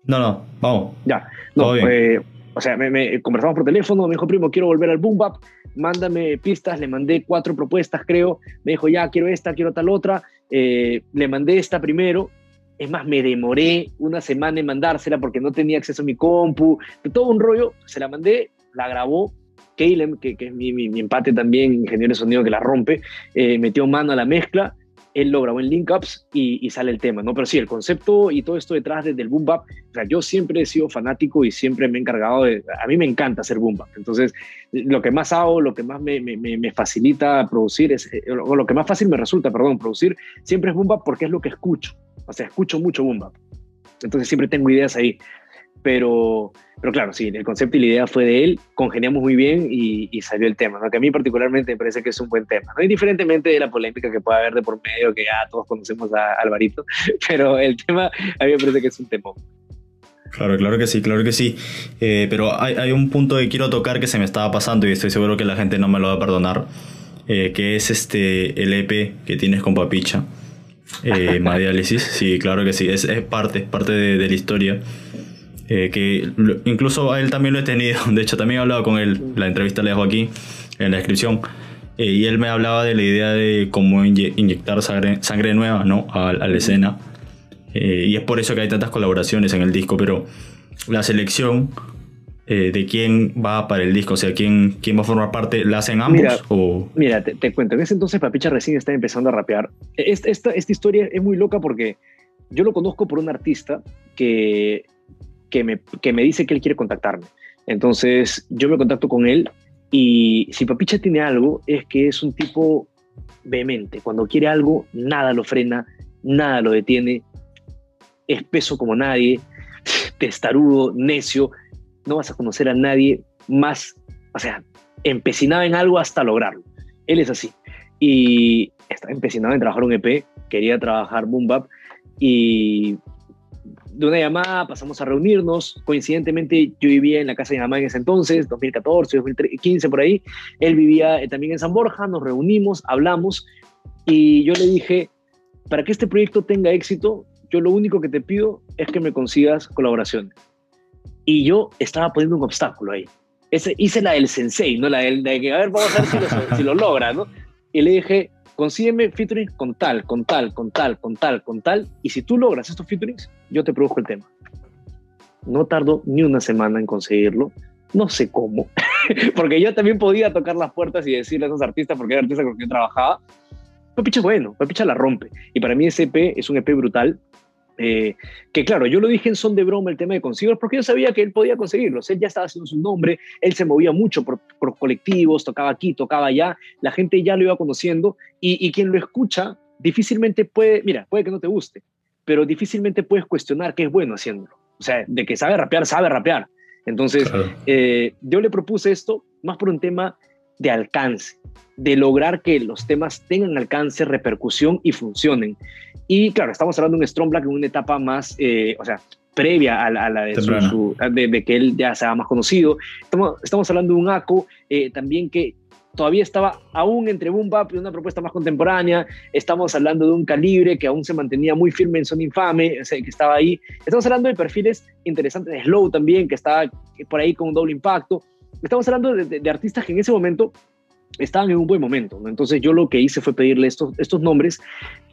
No, no, vamos. Ya. No, eh, o sea, me, conversamos por teléfono, me dijo, primo, quiero volver al Boom Bap, mándame pistas, le mandé cuatro propuestas, creo. Me dijo, ya, quiero esta, quiero tal otra. Eh, le mandé esta primero. Es más, me demoré una semana en mandársela porque no tenía acceso a mi compu, de todo un rollo. Se la mandé, la grabó. Caleb, que, que es mi, mi, empate también, ingeniero de sonido que la rompe, eh, metió mano a la mezcla él lo grabó en Linkups y, y sale el tema, ¿no? Pero sí, el concepto y todo esto detrás del boom bap, o sea, yo siempre he sido fanático y siempre me he encargado de, a mí me encanta hacer boom bap, entonces lo que más hago, lo que más me, me, me facilita producir, es, eh, o lo que más fácil me resulta, perdón, producir, siempre es boom bap porque es lo que escucho, o sea, escucho mucho boom bap, entonces siempre tengo ideas ahí, pero, pero claro, sí, el concepto y la idea fue de él, congeniamos muy bien y, salió el tema, ¿no? que a mí particularmente me parece que es un buen tema, ¿no? indiferentemente de la polémica que pueda haber de por medio, que ya todos conocemos a Alvarito, [laughs] pero el tema a mí me parece que es un tema. Claro, claro que sí, claro que sí. Eh, pero hay, hay, un punto que quiero tocar que se me estaba pasando y estoy seguro que la gente no me lo va a perdonar, eh, que es este el EP que tienes con Papicha, eh, [laughs] Madiálisis. Sí, claro que sí, es, es parte, parte de, de la historia. Eh, que incluso a él también lo he tenido, [laughs] de hecho también he hablado con él, la entrevista le dejo aquí en la descripción, eh, y él me hablaba de la idea de cómo inyectar sangre, sangre, nueva ¿no? a, la escena, eh, y es por eso que hay tantas colaboraciones en el disco, pero la selección de quién va para el disco, o sea, quién, quién va a formar parte, ¿la hacen ambos? Mira, o... mira te, cuento, en ese entonces Papicha recién está empezando a rapear. Esta, esta, esta historia es muy loca porque yo lo conozco por un artista que que me, que me dice que él quiere contactarme. Entonces yo me contacto con él y si Papicha tiene algo es que es un tipo vehemente. Cuando quiere algo, nada lo frena, nada lo detiene. Espeso como nadie, [laughs] testarudo, necio. No vas a conocer a nadie más, o sea, empecinado en algo hasta lograrlo. Él es así. Y estaba empecinado en trabajar un EP, quería trabajar Boom Bap y de una llamada pasamos a reunirnos. Coincidentemente, yo vivía en la casa de mi mamá en ese entonces, 2014, 2015, por ahí. Él vivía eh, también en San Borja, nos reunimos, hablamos y yo le dije, para que este proyecto tenga éxito, yo lo único que te pido es que me consigas colaboraciones. Y yo estaba poniendo un obstáculo ahí. Ese, hice la del sensei, ¿no? La del de que, a ver, vamos a ver si lo, si lo logra, ¿no? Y le dije, consígueme featuring con tal, con tal, con tal, con tal, con tal, y si tú logras estos featurings, yo te produjo el tema. No tardó ni una semana en conseguirlo, no sé cómo, [laughs] porque yo también podía tocar las puertas y decirle a esos artistas, porque era artista con quien trabajaba, Pepicha es bueno, Pepicha la rompe, y para mí ese EP es un EP brutal, eh, que claro, yo lo dije en son de broma el tema de conseguirlos porque yo sabía que él podía conseguirlos. Él ya estaba haciendo su nombre, él se movía mucho por, colectivos, tocaba aquí, tocaba allá, la gente ya lo iba conociendo y, quien lo escucha difícilmente puede, mira, puede que no te guste, pero difícilmente puedes cuestionar que es bueno haciéndolo. O sea, de que sabe rapear, sabe rapear. Entonces, eh, yo le propuse esto más por un tema de alcance, de lograr que los temas tengan alcance, repercusión y funcionen. Y claro, estamos hablando de un Strong Black en una etapa más, eh, o sea, previa a la, de, su, de, que él ya sea más conocido. Estamos, estamos hablando de un ACO eh, también que todavía estaba aún entre Boom Bap y una propuesta más contemporánea. Estamos hablando de un calibre que aún se mantenía muy firme en Son Infame, o sea, que estaba ahí. Estamos hablando de perfiles interesantes de Slow también, que estaba por ahí con un doble impacto. Estamos hablando de, artistas que en ese momento estaban en un buen momento. Entonces yo lo que hice fue pedirle estos, estos nombres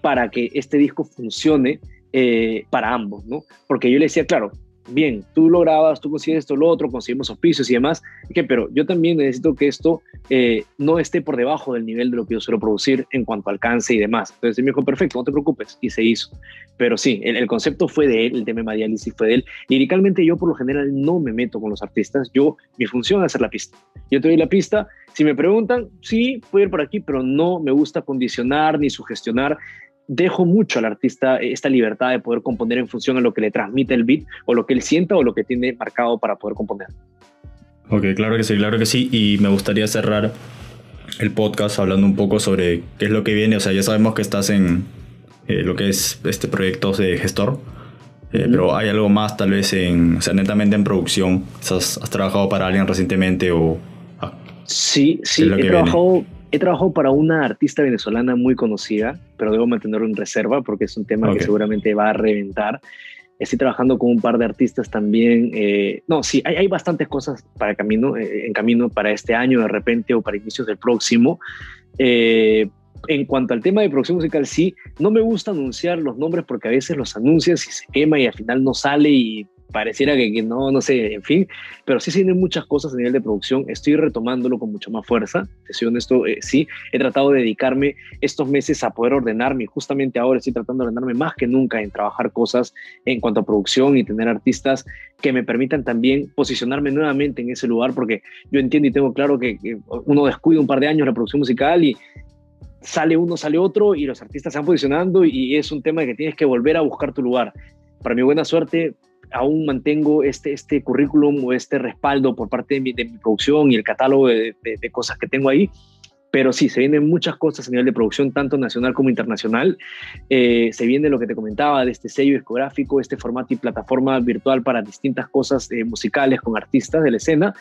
para que este disco funcione eh, para ambos, ¿no? Porque yo le decía, claro, bien, tú lo grabas, tú consigues esto, lo otro, conseguimos oficios y demás, que, pero yo también necesito que esto eh, no esté por debajo del nivel de lo que yo suelo producir en cuanto a alcance y demás. Entonces me dijo, perfecto, no te preocupes, y se hizo. Pero sí, el, concepto fue de él, el tema de diálisis fue de él. Liricalmente yo por lo general no me meto con los artistas, yo, mi función es hacer la pista. Yo te doy la pista, si me preguntan, sí, puedo ir por aquí, pero no me gusta condicionar ni sugestionar dejo mucho al artista esta libertad de poder componer en función a lo que le transmite el beat o lo que él sienta o lo que tiene marcado para poder componer. Ok, claro que sí, claro que sí. Y me gustaría cerrar el podcast hablando un poco sobre qué es lo que viene. O sea, ya sabemos que estás en eh, lo que es este proyecto de gestor. Eh, pero hay algo más tal vez en, o sea, netamente en producción. ¿Has, has trabajado para alguien recientemente o... Ah, sí, sí, he trabajado, he trabajado para una artista venezolana muy conocida pero debo mantenerlo en reserva porque es un tema que seguramente va a reventar. Estoy trabajando con un par de artistas también. Eh, no, sí, hay, hay, bastantes cosas para camino, eh, en camino para este año de repente o para inicios del próximo. Eh, en cuanto al tema de producción musical, sí, no me gusta anunciar los nombres porque a veces los anuncias y se quema y al final no sale y pareciera que, no, no sé, en fin, pero sí se vienen muchas cosas a nivel de producción, estoy retomándolo con mucha más fuerza, te soy honesto, eh, sí, he tratado de dedicarme estos meses a poder ordenarme y justamente ahora estoy tratando de ordenarme más que nunca en trabajar cosas en cuanto a producción y tener artistas que me permitan también posicionarme nuevamente en ese lugar, porque yo entiendo y tengo claro que, uno descuida un par de años la producción musical y sale uno, sale otro y los artistas se van posicionando y es un tema que tienes que volver a buscar tu lugar. Para mi buena suerte, aún mantengo este, este currículum o este respaldo por parte de mi, producción y el catálogo de, cosas que tengo ahí. Pero sí, se vienen muchas cosas a nivel de producción, tanto nacional como internacional. Eh, se viene lo que te comentaba de este sello discográfico, este formato y plataforma virtual para distintas cosas eh, musicales con artistas de la escena.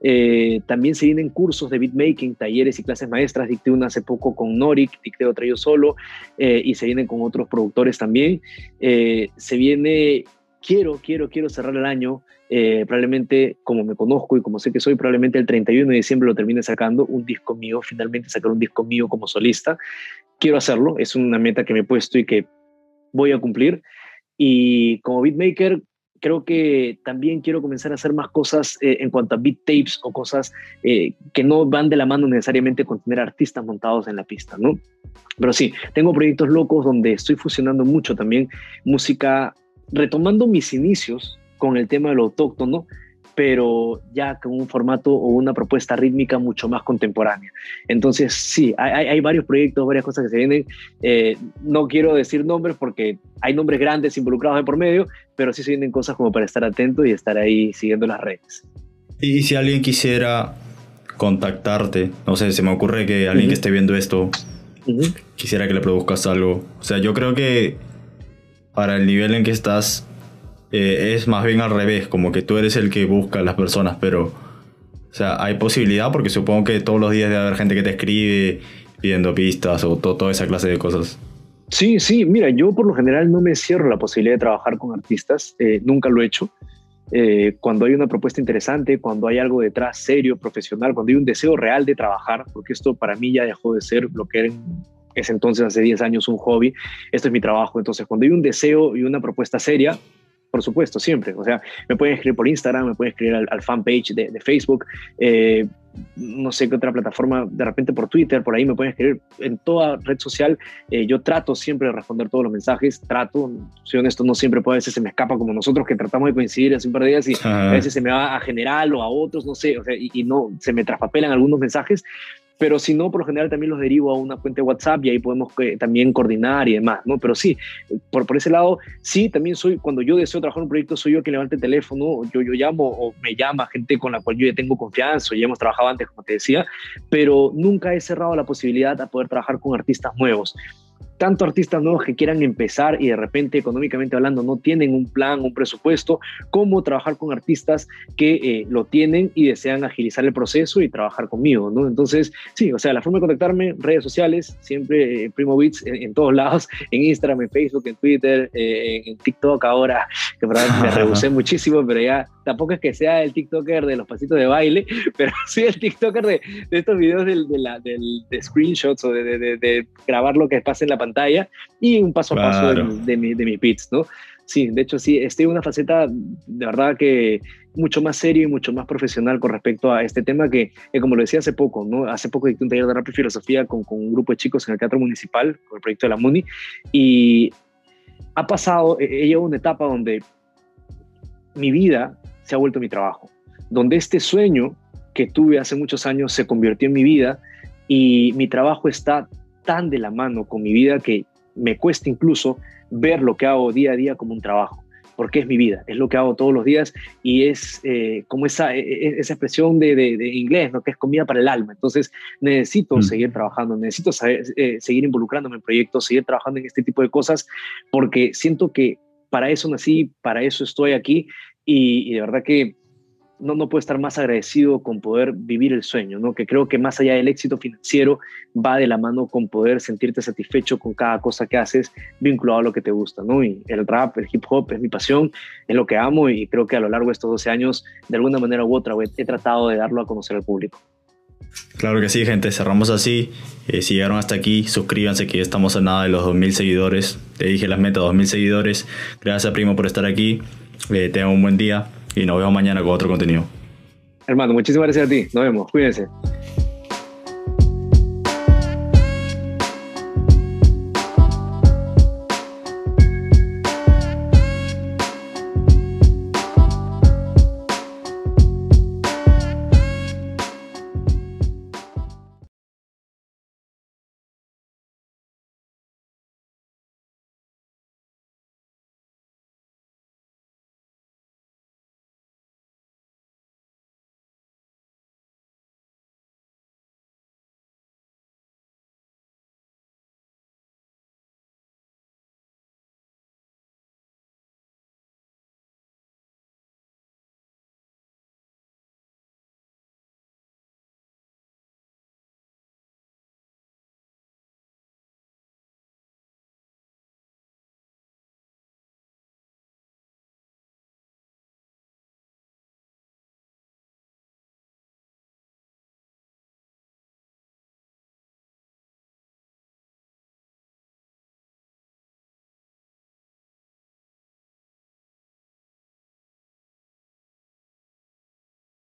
Eh, también se vienen cursos de beatmaking, talleres y clases maestras. Dicté una hace poco con Norik, dicté otra yo solo, y se vienen con otros productores también. se viene quiero, quiero, quiero cerrar el año, eh, probablemente como me conozco y como sé que soy, probablemente el 31 de diciembre lo termine sacando un disco mío, finalmente sacar un disco mío como solista. Quiero hacerlo, es una meta que me he puesto y que voy a cumplir. Y como beatmaker, creo que también quiero comenzar a hacer más cosas eh, en cuanto a beat tapes o cosas eh, que no van de la mano necesariamente con tener artistas montados en la pista, ¿no? Pero sí, tengo proyectos locos donde estoy fusionando mucho también música retomando mis inicios con el tema del autóctono, pero ya con un formato o una propuesta rítmica mucho más contemporánea. Entonces, sí, hay, varios proyectos, varias cosas que se vienen. Eh, no quiero decir nombres porque hay nombres grandes involucrados de por medio, pero sí se vienen cosas como para estar atento y estar ahí siguiendo las redes. Y si alguien quisiera contactarte, no sé, se me ocurre que alguien que esté viendo esto quisiera que le produzcas algo. O sea, yo creo que para el nivel en que estás eh, es más bien al revés, como que tú eres el que busca a las personas, pero, o sea, hay posibilidad porque supongo que todos los días debe haber gente que te escribe pidiendo pistas o toda esa clase de cosas. Sí, sí, mira, yo por lo general no me cierro la posibilidad de trabajar con artistas, eh, nunca lo he hecho. Eh, cuando hay una propuesta interesante, cuando hay algo detrás serio, profesional, cuando hay un deseo real de trabajar, porque esto para mí ya dejó de ser lo que era en ese entonces, hace 10 años, un hobby, esto es mi trabajo. Entonces, cuando hay un deseo y una propuesta seria, por supuesto, siempre. O sea, me pueden escribir por Instagram, me pueden escribir al, fanpage de, de Facebook. Eh, no sé qué otra plataforma, de repente por Twitter, por ahí me pueden escribir en toda red social. Eh, yo trato siempre de responder todos los mensajes, trato, soy honesto, no siempre puede, a veces se me escapa como nosotros que tratamos de coincidir hace un par de días y a veces se me va a general o a otros, no sé, o sea, y, y, no, se me traspapelan algunos mensajes, pero si no, por lo general también los derivo a una fuente de WhatsApp y ahí podemos eh, también coordinar y demás, ¿no? Pero sí, por, por ese lado, sí, también soy, cuando yo deseo trabajar en un proyecto, soy yo que levante el teléfono, yo, yo llamo o me llama gente con la cual yo ya tengo confianza ya hemos trabajado antes, como te decía, pero nunca he cerrado la posibilidad a poder trabajar con artistas nuevos tanto artistas nuevos que quieran empezar y de repente económicamente hablando no tienen un plan, un presupuesto, como trabajar con artistas que eh, lo tienen y desean agilizar el proceso y trabajar conmigo, ¿no? Entonces, sí, o sea, la forma de contactarme, redes sociales, siempre eh, Primo Beats en, todos lados, [laughs] en Instagram, en Facebook, en Twitter, eh, en TikTok ahora, que verdad me [laughs] rehusé muchísimo, pero ya tampoco es que sea el TikToker de los pasitos de baile, [laughs] pero sí el TikToker de, de estos videos de, la, del, de screenshots o de, de, grabar lo que pasa en la pantalla y un paso a paso de, mi, de mis beats, ¿no? Sí, de hecho sí, estoy en una faceta de verdad que mucho más serio y mucho más profesional con respecto a este tema que, como lo decía hace poco, ¿no? Hace poco dicté un taller de rap y filosofía con, con un grupo de chicos en el Teatro Municipal, con el proyecto de la MUNI, y ha pasado, he llegado a una etapa donde mi vida se ha vuelto mi trabajo, donde este sueño que tuve hace muchos años se convirtió en mi vida y mi trabajo está tan de la mano con mi vida que me cuesta incluso ver lo que hago día a día como un trabajo, porque es mi vida, es lo que hago todos los días y es eh, como esa, e, e, esa expresión de, de, inglés, ¿no? que es comida para el alma. Entonces necesito mm. seguir trabajando, necesito eh, seguir involucrándome en proyectos, seguir trabajando en este tipo de cosas, porque siento que para eso nací, para eso estoy aquí y, de verdad que no, no puedo estar más agradecido con poder vivir el sueño, ¿no? que creo que más allá del éxito financiero va de la mano con poder sentirte satisfecho con cada cosa que haces vinculado a lo que te gusta. ¿no? Y el rap, el hip hop es mi pasión, es lo que amo y creo que a lo largo de estos 12 años, de alguna manera u otra, he tratado de darlo a conocer al público. Claro que sí, gente. Cerramos así. Eh, si llegaron hasta aquí, suscríbanse que ya estamos a nada de los 2.000 seguidores. Te dije las metas, 2.000 seguidores. Gracias, primo, por estar aquí. Eh, tengan un buen día y nos vemos mañana con otro contenido. Hermano, muchísimas gracias a ti. Nos vemos. Cuídense.